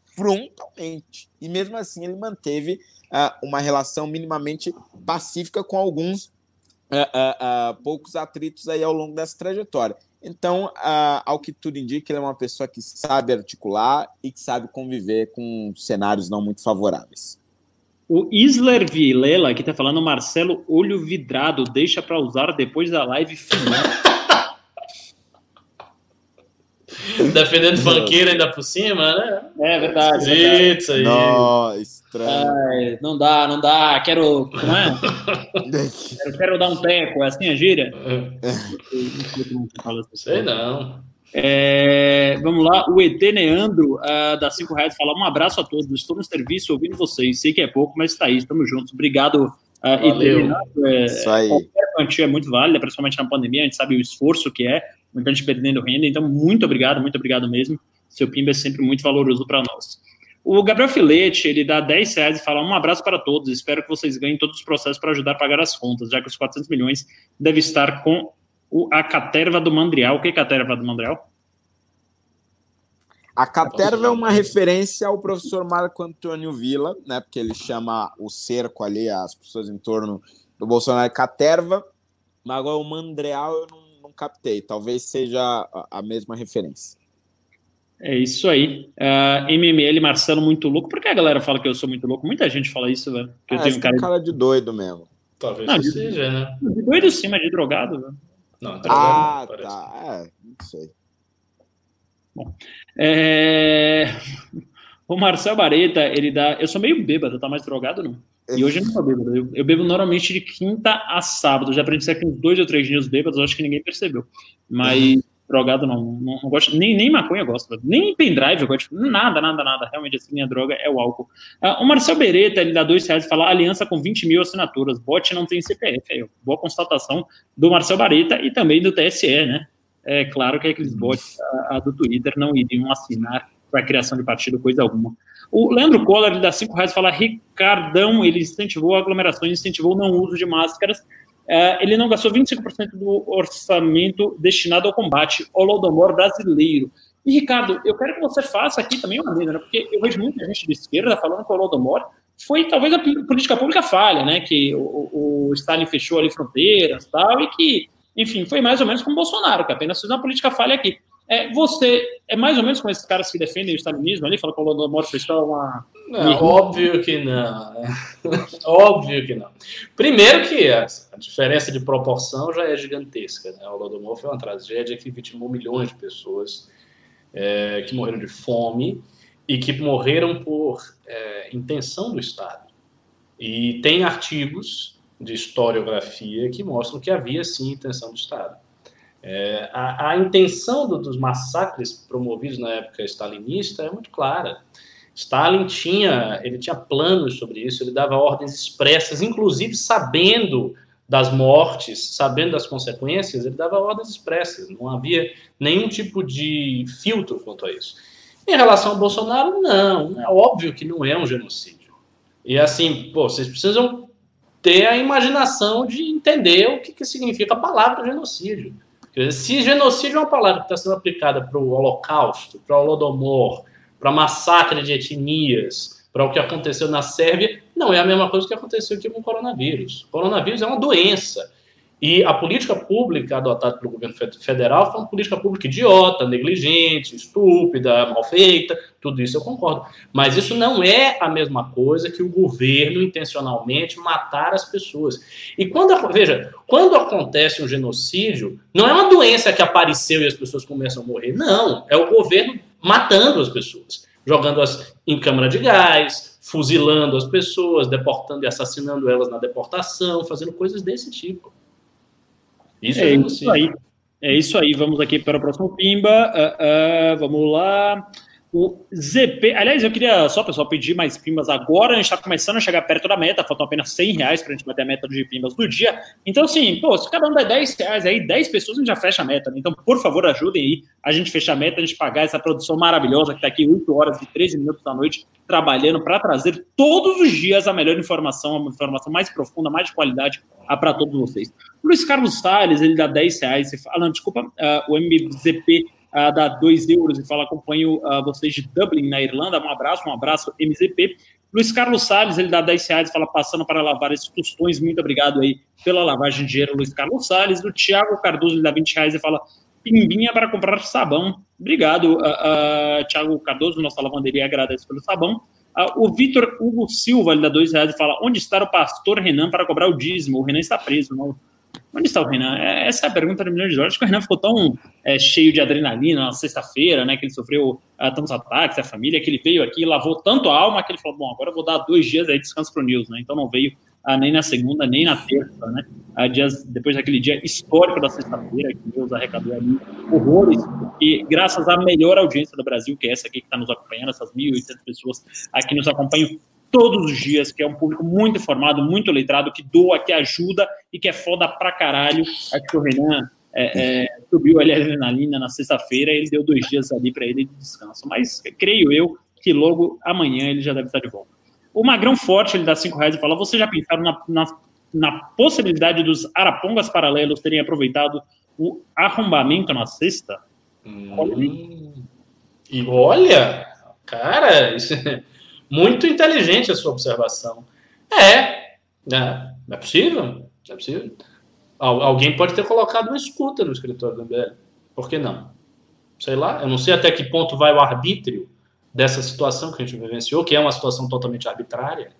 frontalmente e mesmo assim ele manteve uh, uma relação minimamente pacífica com alguns uh, uh, poucos atritos aí ao longo dessa trajetória. Então, ao que tudo indica, ele é uma pessoa que sabe articular e que sabe conviver com cenários não muito favoráveis. O Isler Vilela, que está falando, Marcelo, olho vidrado, deixa para usar depois da live final. Defendendo banqueiro ainda por cima, né? É verdade. Esquisito isso aí. Não, estranho. Ai, não dá, não dá. Quero. Como é? quero, quero dar um teco. É assim a gíria? Sei não. É, vamos lá, o ET Neandro uh, da 5 reais fala: um abraço a todos, estou no serviço ouvindo vocês. Sei que é pouco, mas está aí, estamos juntos. Obrigado, uh, Valeu. ET É, Isso aí. Qualquer quantia é muito válida, principalmente na pandemia, a gente sabe o esforço que é muita gente perdendo renda. Então, muito obrigado, muito obrigado mesmo. Seu PIMB é sempre muito valoroso para nós. O Gabriel Filete, ele dá 10 reais e fala: um abraço para todos. Espero que vocês ganhem todos os processos para ajudar a pagar as contas, já que os 400 milhões deve estar com o, a caterva do Mandrial. O que é caterva do Mandrial? A caterva é uma referência ao professor Marco Antônio Villa, né? Porque ele chama o cerco ali, as pessoas em torno do Bolsonaro caterva. Mas agora o Mandrial eu não captei. Talvez seja a, mesma referência. É isso aí. Uh, ah, MML Marcelo muito louco. Por que a galera fala que eu sou muito louco? Muita gente fala isso, velho. Que eu ah, tenho um cara... cara de doido mesmo. Talvez não, seja, né? De doido sim, mas de drogado, velho. Não, drogado ah, não, tá. É, não sei. Bom. É... O Marcel Bareta, ele dá. Eu sou meio bêbado, tá mais drogado, não? E hoje eu não tô bêbado. Eu, eu, bebo normalmente de quinta a sábado. Já aprendi ser com dois ou três dias bêbados, acho que ninguém percebeu. Mas uhum. drogado não, não, não, gosto. Nem, nem maconha eu gosto. Nem pendrive eu gosto. Nada, nada, nada. Realmente, assim, minha droga é o álcool. Uh, o Marcel Beretta, ele dá dois reais e fala aliança com 20 mil assinaturas. Bot não tem CPF. Aí, boa constatação do Marcel Bareta e também do TSE, né? É claro que aqueles bots a, a do Twitter não iriam assinar para a criação de partido, coisa alguma. O Leandro Collor, ele dá cinco reais, fala, Ricardão, ele incentivou aglomerações, incentivou o não uso de máscaras, uh, ele não gastou 25% do orçamento destinado ao combate, ao Lodomor brasileiro. E, Ricardo, eu quero que você faça aqui também uma lenda, né? porque eu vejo muita gente de esquerda falando que o Lodomor foi talvez a política pública falha, né? Que o, o Stalin fechou ali fronteiras tal, e que enfim, foi mais ou menos com o Bolsonaro, que apenas fez uma política falha aqui. É, você é mais ou menos como esses caras que defendem o stalinismo ali, fala que o Holodomor foi só uma. Não, óbvio que não. óbvio que não. Primeiro que a, a, diferença de proporção já é gigantesca. Né? O Holodomor foi uma tragédia que vitimou milhões de pessoas é, que morreram de fome e que morreram por é, intenção do Estado. E tem artigos de historiografia que mostram que havia sim intenção do Estado. É, a, a, intenção do, dos massacres promovidos na época stalinista é muito clara. Stalin tinha, ele tinha planos sobre isso, ele dava ordens expressas, inclusive sabendo das mortes, sabendo das consequências, ele dava ordens expressas, não havia nenhum tipo de filtro quanto a isso. Em relação ao Bolsonaro, não, é óbvio que não é um genocídio. E assim, pô, vocês precisam ter a imaginação de entender o que, que significa a palavra genocídio. Se genocídio é uma palavra que está sendo aplicada para o Holocausto, para o Holodomor, para massacre de etnias, para o que aconteceu na Sérvia, não é a mesma coisa que aconteceu aqui com o coronavírus. O coronavírus é uma doença. E a política pública adotada pelo governo federal foi uma política pública idiota, negligente, estúpida, mal feita, tudo isso eu concordo. Mas isso não é a mesma coisa que o governo intencionalmente matar as pessoas. E quando, veja, quando acontece um genocídio, não é uma doença que apareceu e as pessoas começam a morrer. Não, é o governo matando as pessoas, jogando-as em câmara de gás, fuzilando as pessoas, deportando e assassinando elas na deportação, fazendo coisas desse tipo. Isso é, é isso aí. É isso aí. Vamos aqui para o próximo Pimba. Uh, uh, vamos lá. O ZP. Aliás, eu queria só, pessoal, pedir mais pimbas agora. A gente está começando a chegar perto da meta, faltam apenas 100 reais para a gente bater a meta de pimbas do dia. Então, assim, pô, se cada um der 10 reais aí, 10 pessoas a gente já fecha a meta. Né? Então, por favor, ajudem aí a gente fechar a meta, a gente pagar essa produção maravilhosa que está aqui 8 horas e 13 minutos da noite trabalhando para trazer todos os dias a melhor informação, a informação mais profunda, mais de qualidade para todos vocês. Luiz Carlos Salles, ele dá 10 reais. Ah, não, desculpa, uh, o MZP uh, dá 2 euros e fala: acompanho uh, vocês de Dublin, na Irlanda. Um abraço, um abraço, MZP. Luiz Carlos Salles, ele dá 10 reais e fala: passando para lavar esses tostões. Muito obrigado aí pela lavagem de dinheiro, Luiz Carlos Salles. O Thiago Cardoso, ele dá 20 reais e fala: pimbinha para comprar sabão. Obrigado, uh, uh, Thiago Cardoso, nossa lavanderia agradece pelo sabão. Uh, o Vitor Hugo Silva, ele dá dois reais e fala: onde está o pastor Renan para cobrar o dízimo? O Renan está preso, não? Onde está o Renan? É, essa é a pergunta do milhão de dólares. Que o Renan ficou tão é, cheio de adrenalina na sexta-feira, né? Que ele sofreu uh, tantos ataques, a família, que ele veio aqui, lavou tanto a alma que ele falou: bom, agora eu vou dar dois dias aí de descanso para o News, né? Então não veio uh, nem na segunda, nem na terça, né? Uh, dias, depois daquele dia histórico da sexta-feira, que Deus arrecadou ali horrores, e graças à melhor audiência do Brasil, que é essa aqui que está nos acompanhando, essas 1.800 pessoas aqui nos acompanham todos os dias, que é um público muito informado, muito letrado, que doa, que ajuda e que é foda pra caralho. Acho que o Renan é, é, subiu ali a adrenalina na sexta-feira ele deu dois dias ali para ele de descanso. Mas creio eu que logo amanhã ele já deve estar de volta. O Magrão Forte, ele dá cinco reais e fala: Vocês já pensaram na, na, na possibilidade dos arapongas paralelos terem aproveitado o arrombamento na sexta? Hum, e olha, cara, isso é muito inteligente a sua observação. É, né? é possível, é possível. Alguém pode ter colocado uma escuta no escritório do MBL. Por que não? Sei lá, eu não sei até que ponto vai o arbítrio dessa situação que a gente vivenciou, que é uma situação totalmente arbitrária.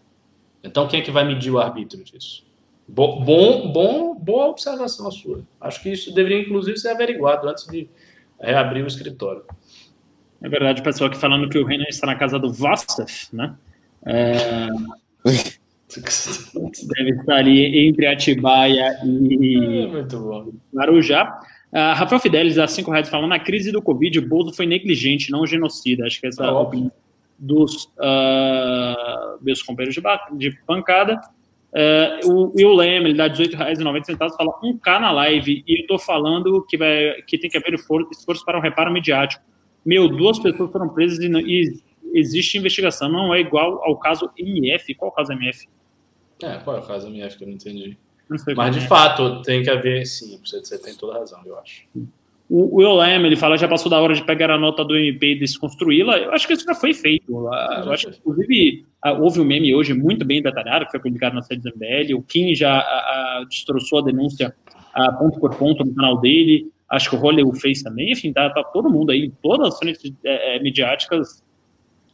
Então, quem é que vai medir o arbítrio disso? Bom, bom, bom boa observação a sua. Acho que isso deveria, inclusive, ser averiguado antes de reabrir o escritório. É verdade, o pessoal aqui falando que o Renan está na casa do Vostaf, né? É... Deve estar ali entre Atibaia e Marujá. Uh, Rafael Fidelis, dá cinco reais, falando na crise do Covid, o Bozo foi negligente, não genocida. Acho que essa é a opinião dos uh, meus companheiros de, de pancada. Uh, o Will Leme, ele dá R$18,90, fala 1K na live, e eu tô falando que, vai, que tem que haver esforço para um reparo mediático meu, duas pessoas foram presas e, e existe investigação, não é igual ao caso MF. Qual é o caso MF? É, qual é o caso MF que eu não entendi? Não Mas, de é. fato, tem que haver, sim, você tem toda a razão, eu acho. O Will Lam, ele fala já passou da hora de pegar a nota do MP e desconstruí-la. Eu acho que isso já foi feito. Eu acho que, inclusive, houve um meme hoje muito bem detalhado, que foi publicado na sede do MBL. O Kim já a, a, destroçou a denúncia a ponto por ponto no canal dele, acho que o o fez também, enfim, tá, tá todo mundo aí, todas as frentes é, é, midiáticas,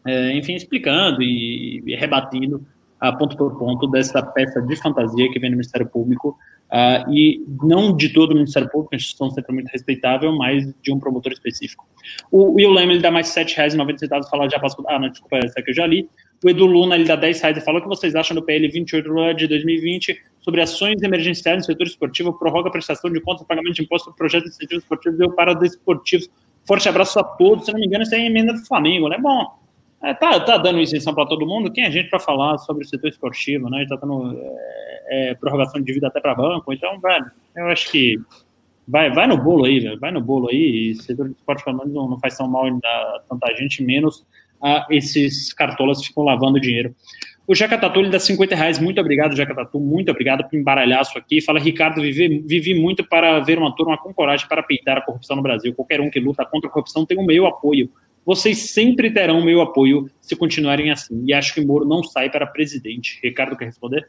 é, enfim, explicando e, e rebatendo a ponto por ponto dessa peça de fantasia que vem no Ministério Público, uh, e não de todo o Ministério Público, a instituição sempre muito respeitável, mas de um promotor específico. O Will Leme, ele dá mais R$ 7,90, fala já passou, ah, não, desculpa, essa aqui eu já li. O Edu Luna, ele dá R$ 10 e fala o que vocês acham do PL 28 de 2020 sobre ações emergenciais no setor esportivo, prorroga a prestação de contas, pagamento de imposto, projeto de incentivos esportivos e para desportivos. Forte abraço a todos, se não me engano, isso é emenda do Flamengo, né? Bom, é, tá, tá dando isenção para todo mundo. Quem é a gente para falar sobre o setor esportivo, né? Está dando é, é, prorrogação de dívida até para banco. Então, velho, eu acho que vai, vai no bolo aí, velho. Vai no bolo aí. E o setor de esporte, pelo menos, não, não faz tão mal a tanta gente, menos a esses cartolas ficam lavando dinheiro. O Jeca Tatu, ele dá 50 reais. Muito obrigado, Jeca Tatu. Muito obrigado por embaralhar isso aqui. Fala, Ricardo, vivi, vivi muito para ver uma turma com coragem para peitar a corrupção no Brasil. Qualquer um que luta contra a corrupção tem o meu apoio vocês sempre terão meu apoio se continuarem assim. E acho que Moro não sai para presidente. Ricardo quer responder?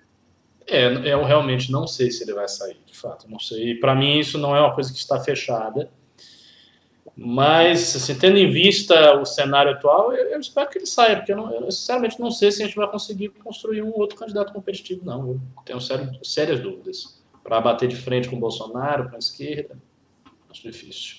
É, eu realmente não sei se ele vai sair, de fato, não sei. Para mim isso não é uma coisa que está fechada. Mas, assim, tendo em vista o cenário atual, eu, eu espero que ele saia, porque eu, não, eu, sinceramente não sei se a gente vai conseguir construir um outro candidato competitivo, não. Eu tenho sério, sérias dúvidas. Para bater de frente com o Bolsonaro, para a esquerda, acho difícil.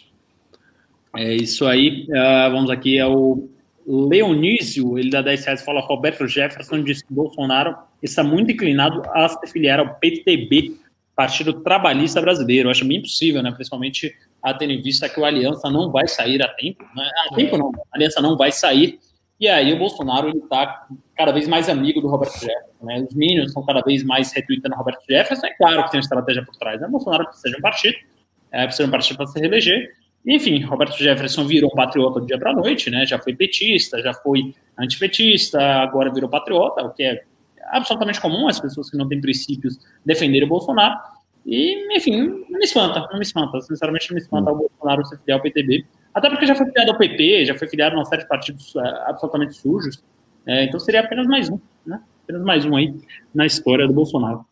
É isso aí. Uh, vamos aqui, é o Leonísio, ele dá 10 reais, fala Roberto Jefferson disse que Bolsonaro está muito inclinado a se filiar ao PTB, Partido Trabalhista Brasileiro. Eu acho bem possível, né? principalmente a tendo em vista que o Aliança não vai sair a tempo. Né? A tempo não, a Aliança não vai sair. E aí o Bolsonaro está cada vez mais amigo do Roberto Jefferson. Né? Os Minions estão cada vez mais retweetando o Roberto Jefferson. É claro que tem uma estratégia por trás. Né? O Bolsonaro precisa de um partido, é, precisa de um partido para se reeleger. Enfim, Roberto Jefferson virou patriota do dia para a noite, né? Já foi petista, já foi antipetista, agora virou patriota, o que é absolutamente comum as pessoas que não têm princípios defenderem o Bolsonaro. E, enfim, não me espanta, não me espanta. Sinceramente, não me espanta o Bolsonaro ser filiado ao PTB. Até porque já foi filiado ao PP, já foi filiado a uma série de partidos uh, absolutamente sujos. É, então seria apenas mais um, né? Apenas mais um aí na história do Bolsonaro.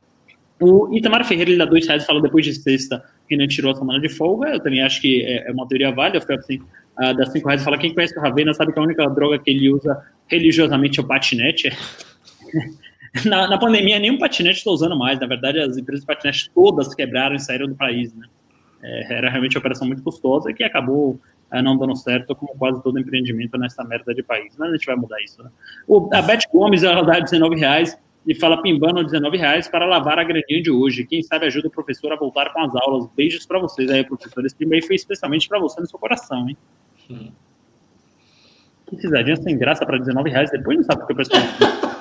O Itamar Ferreira, ele dá dois reais, fala depois de sexta, que não tirou a semana de folga. Eu também acho que é, é uma teoria válida. Fica assim, uh, das cinco reais, fala quem conhece o Ravena sabe que a única droga que ele usa religiosamente é o patinete. na, na pandemia, nenhum patinete estou usando mais. Na verdade, as empresas de patinete todas quebraram e saíram do país, né? É, era realmente uma operação muito custosa que acabou uh, não dando certo, como quase todo empreendimento nessa merda de país. Mas a gente vai mudar isso, né? O, a Beth Gomes, ela dá 19 reais e fala pimbando 19 reais para lavar a graninha de hoje. Quem sabe ajuda o professor a voltar com as aulas. Beijos para vocês aí, professor. Esse e-mail foi especialmente para você no seu coração, hein? Hum. Que risadinha sem graça para 19 reais depois não sabe porque o pessoal.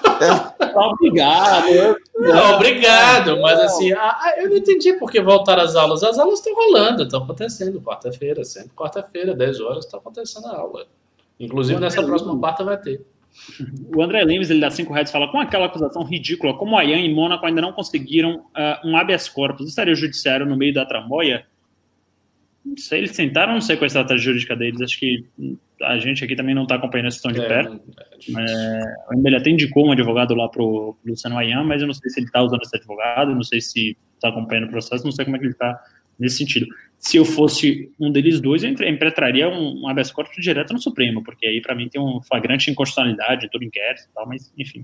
obrigado. Não, obrigado, mas assim, ah, eu não entendi por que voltar às aulas. As aulas estão rolando, estão acontecendo quarta-feira, sempre quarta-feira, 10 horas, está acontecendo a aula. Inclusive, nessa próxima quarta vai ter. O André Lemes, ele dá 5 reais fala, com aquela acusação ridícula, como a Ayan e Mônaco ainda não conseguiram uh, um habeas corpus, estaria o judiciário no meio da tramóia? Não sei, eles tentaram, não sei qual é a estratégia jurídica deles, acho que a gente aqui também não está acompanhando a situação de é, perto. É, é, ele até indicou um advogado lá para o Luciano Ayan, mas eu não sei se ele está usando esse advogado, não sei se está acompanhando o processo, não sei como é que ele está nesse sentido. Se eu fosse um deles dois, eu emprestaria um, um habeas corpus direto no Supremo, porque aí para mim tem um flagrante inconstitucionalidade, todo inquérito e tal, mas enfim.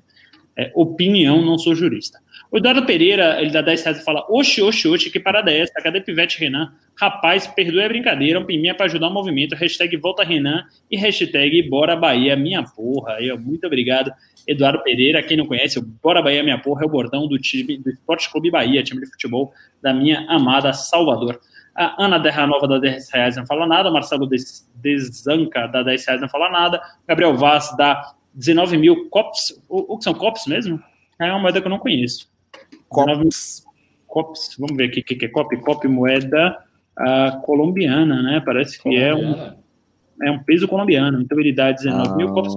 É, opinião, não sou jurista. O Eduardo Pereira, ele dá 10 reais e fala: Oxe, oxe, oxe, que parada é essa? Cadê Pivete Renan? Rapaz, perdoe a brincadeira, um piminha para ajudar o movimento. Hashtag volta Renan e hashtag Bora Bahia, minha porra. Aí, muito obrigado, Eduardo Pereira. Quem não conhece, Bora Bahia, minha porra, é o bordão do time do Esporte Clube Bahia, time de futebol da minha amada Salvador. A Ana Derranova dá 10 reais não fala nada. Marcelo Desanca dá 10 reais não fala nada. Gabriel Vaz dá 19 mil cops. O, que são cops mesmo? É uma moeda que eu não conheço. Cops. Cops. Vamos ver aqui o que, que é cop. Cop moeda uh, colombiana, né? Parece que colombiana. é um, é um peso colombiano. Então ele dá 19 ah. mil cops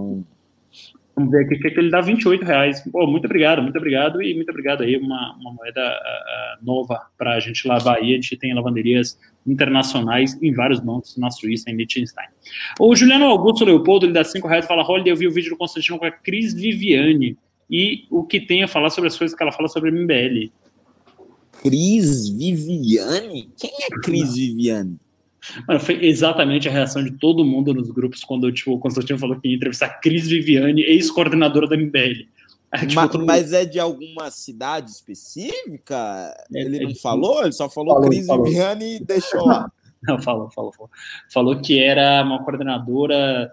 Vamos ver aqui que, que ele dá 28 reais. Pô, muito obrigado, muito obrigado e muito obrigado aí, uma, uma moeda uh, nova para a gente lavar aí. A gente tem lavanderias internacionais em vários bancos, na Suíça, em Liechtenstein. O Juliano Augusto Leopoldo, ele dá 5 reais e fala: Olha, eu vi o vídeo do Constantino com a Cris Viviane e o que tem a falar sobre as coisas que ela fala sobre MBL. Cris Viviane? Quem é Cris Viviane? Mano, foi exatamente a reação de todo mundo nos grupos quando tipo, o Constantino falou que ia entrevistar Cris Viviane, ex-coordenadora da MBL. Tipo, mas, mas, é de alguma cidade específica? É, ele é não falou? Ele só falou, falou Cris falou. Viviane e deixou lá. Não, falou, falou, falou. Falou que era uma coordenadora.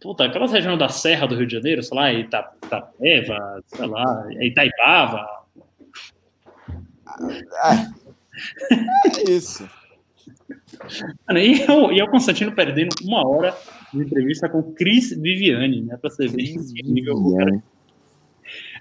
Puta, aquela região da Serra do Rio de Janeiro, sei lá, Itapeva, sei lá, Itaipava. É, é isso. Mano, e, eu, e o Constantino perdendo uma hora de entrevista com Cris Viviane, né? Pra você ver nível o cara.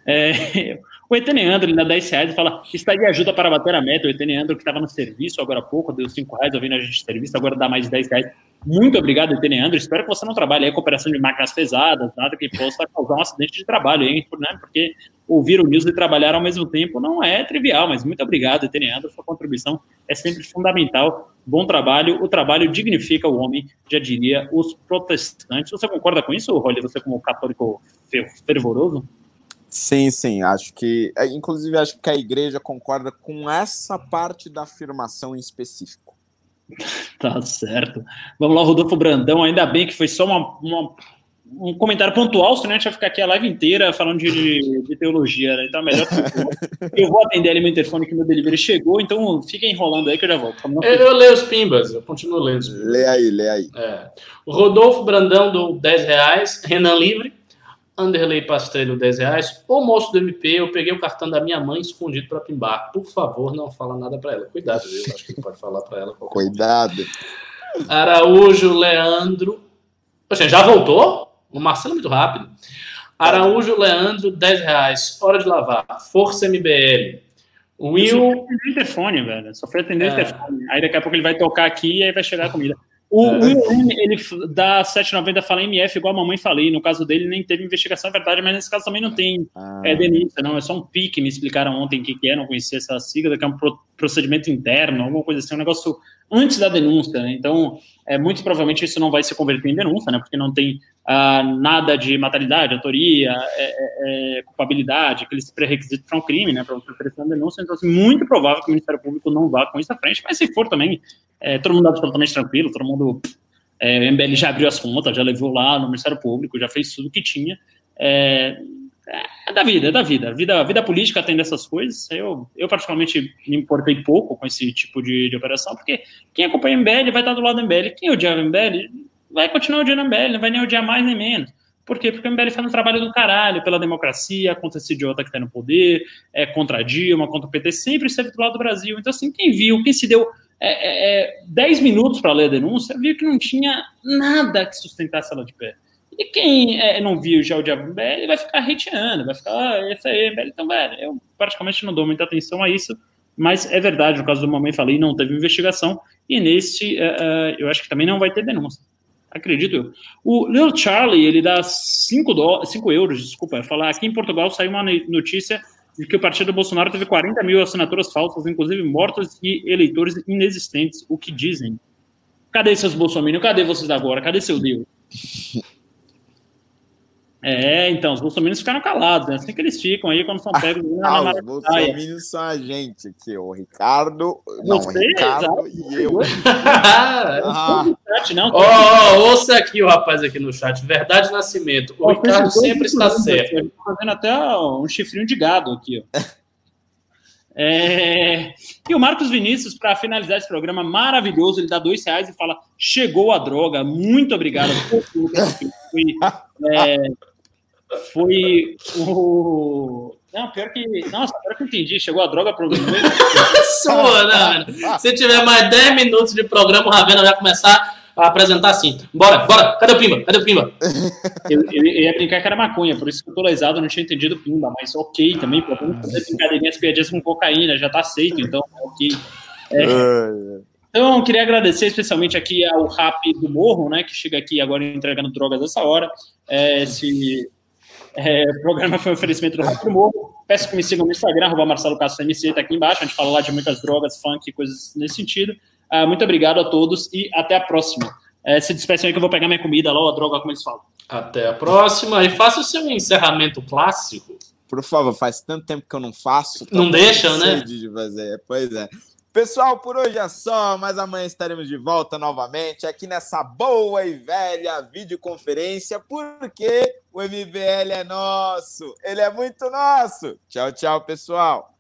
É, o Eteneandro, ele dá 10 reais e fala: está de ajuda para bater a meta. O Eteneandro, que estava no serviço agora há pouco, deu 5 reais ouvindo a gente de serviço, agora dá mais de 10 reais. Muito obrigado, Eteneandro. Espero que você não trabalhe aí com operação de máquinas pesadas, nada que possa causar um acidente de trabalho, hein? Né? Porque ouvir o news e trabalhar ao mesmo tempo não é trivial, mas muito obrigado, Eteneandro. Sua contribuição é sempre fundamental. Bom trabalho. O trabalho dignifica o homem, já diria os protestantes. Você concorda com isso, Rolly? Você, como católico fervoroso? Sim, sim, acho que. É, inclusive, acho que a igreja concorda com essa parte da afirmação em específico. Tá certo. Vamos lá, Rodolfo Brandão. Ainda bem que foi só uma, uma um comentário pontual, senão a gente vai ficar aqui a live inteira falando de, de, de teologia, né? Então é melhor que eu vou atender ali meu interfone que meu delivery chegou, então fiquem enrolando aí que eu já volto. Eu, eu, leio os pimbas, eu continuo lendo os pimbas. Lê aí, lê aí. É. Rodolfo Brandão do 10 reais, Renan Livre. Anderley Pastrello, 10 reais. O moço do MP, eu peguei o cartão da minha mãe escondido para pimbar. Por favor, não fala nada para ela. Cuidado, viu? Acho que pode falar para ela. Cuidado. Araújo Leandro. Poxa, já voltou? O Marcelo é muito rápido. Araújo Leandro, 10 reais. Hora de lavar. Força MBL. Will. Só foi atender o telefone, velho. Só foi atender o é. telefone. Aí daqui a pouco ele vai tocar aqui e aí vai chegar a comida. O é. Will ele dá 7,90 fala MF, igual a mamãe falei. No caso dele, nem teve investigação, é verdade, mas nesse caso também não tem ah. é, denúncia, não. É só um pique. Me explicaram ontem o que, que é, não conhecia essa sigla, que é um procedimento interno, alguma coisa assim, um negócio antes da denúncia, né? Então, é, muito provavelmente isso não vai se converter em denúncia, né? Porque não tem ah, nada de materialidade, autoria, é, é, é culpabilidade, aqueles pré-requisitos para um crime, né? Para você oferecer uma denúncia. Então, assim, muito provável que o Ministério Público não vá com isso à frente, mas se for também, é, todo mundo absolutamente tranquilo, todo mundo. É, o MBL já abriu as contas, já levou lá no Ministério Público, já fez tudo que tinha. É, é da vida, é da vida. A vida, vida política tem dessas coisas. Eu, eu, particularmente, me importei pouco com esse tipo de, de operação, porque quem acompanha o MBL vai estar do lado do MBL. Quem odiava o MBL vai continuar odiando o MBL, não vai nem odiar mais nem menos. Por quê? Porque o MBL faz um trabalho do caralho pela democracia, contra esse idiota que está no poder, é, contra a Dilma, contra o PT, sempre esteve do lado do Brasil. Então, assim, quem viu, quem se deu é, é, 10 é, minutos para ler a denúncia, viu que não tinha nada que sustentasse ela de pé. E quem é, não viu já o Diabo MBL vai ficar hateando, vai ficar, ah, esse aí, MBL, então, velho, eu praticamente não dou muita atenção a isso, mas é verdade, no caso do Mamãe Falei, não teve investigação, e nesse uh, uh, eu acho que também não vai ter denúncia. Acredito eu. O Lil Charlie, ele dá 5 euros, desculpa, falar aqui em Portugal saiu uma notícia de que o partido Bolsonaro teve 40 mil assinaturas falsas, inclusive mortos e eleitores inexistentes. O que dizem? Cadê seus bolsominions? Cadê vocês agora? Cadê seu Deus? É, então, os bolsominions ficaram calados, né? Assim que eles ficam aí quando são pegos na, ah, Os bolsominions são a gente aqui, o Ricardo, não, Você, Ricardo exato. e eu. ah. não, oh, ouça aqui o rapaz aqui no chat, Verdade Nascimento, o Ricardo sempre está certo. Estou fazendo até um chifrinho de gado aqui, ó. É... E o Marcos Vinícius, para finalizar esse programa maravilhoso, ele dá dois reais e fala: chegou a droga, muito obrigado. Foi, é, foi o. Não, pior que. Nossa, pior que eu entendi. Chegou a droga pro Sua, né, mano? Se tiver mais 10 minutos de programa, o Ravena vai começar a apresentar assim. Bora, bora, cadê o Pimba? Cadê o Pimba? Eu, eu, eu ia brincar que era maconha, por isso que eu tô lesado, eu não tinha entendido Pimba, mas ok também, podemos fazer brincadeirinhas piadinhas com cocaína, já tá aceito, então ok. É, então, queria agradecer especialmente aqui ao Rap do Morro, né, que chega aqui agora entregando drogas essa hora. É, esse é, o programa foi um oferecimento do Rádio Morro. Peço que me sigam no Instagram, arroba Marcelo Castro MC, tá aqui embaixo. A gente fala lá de muitas drogas, funk, coisas nesse sentido. Uh, muito obrigado a todos e até a próxima. Uh, se despeçam aí que eu vou pegar minha comida lá, droga, como eles falam. Até a próxima e faça o seu encerramento clássico. Por favor, faz tanto tempo que eu não faço. Não deixam, né? De fazer. Pois é. Pessoal, por hoje é só, mas amanhã estaremos de volta novamente aqui nessa boa e velha videoconferência, porque o MBL é nosso, ele é muito nosso. Tchau, tchau, pessoal.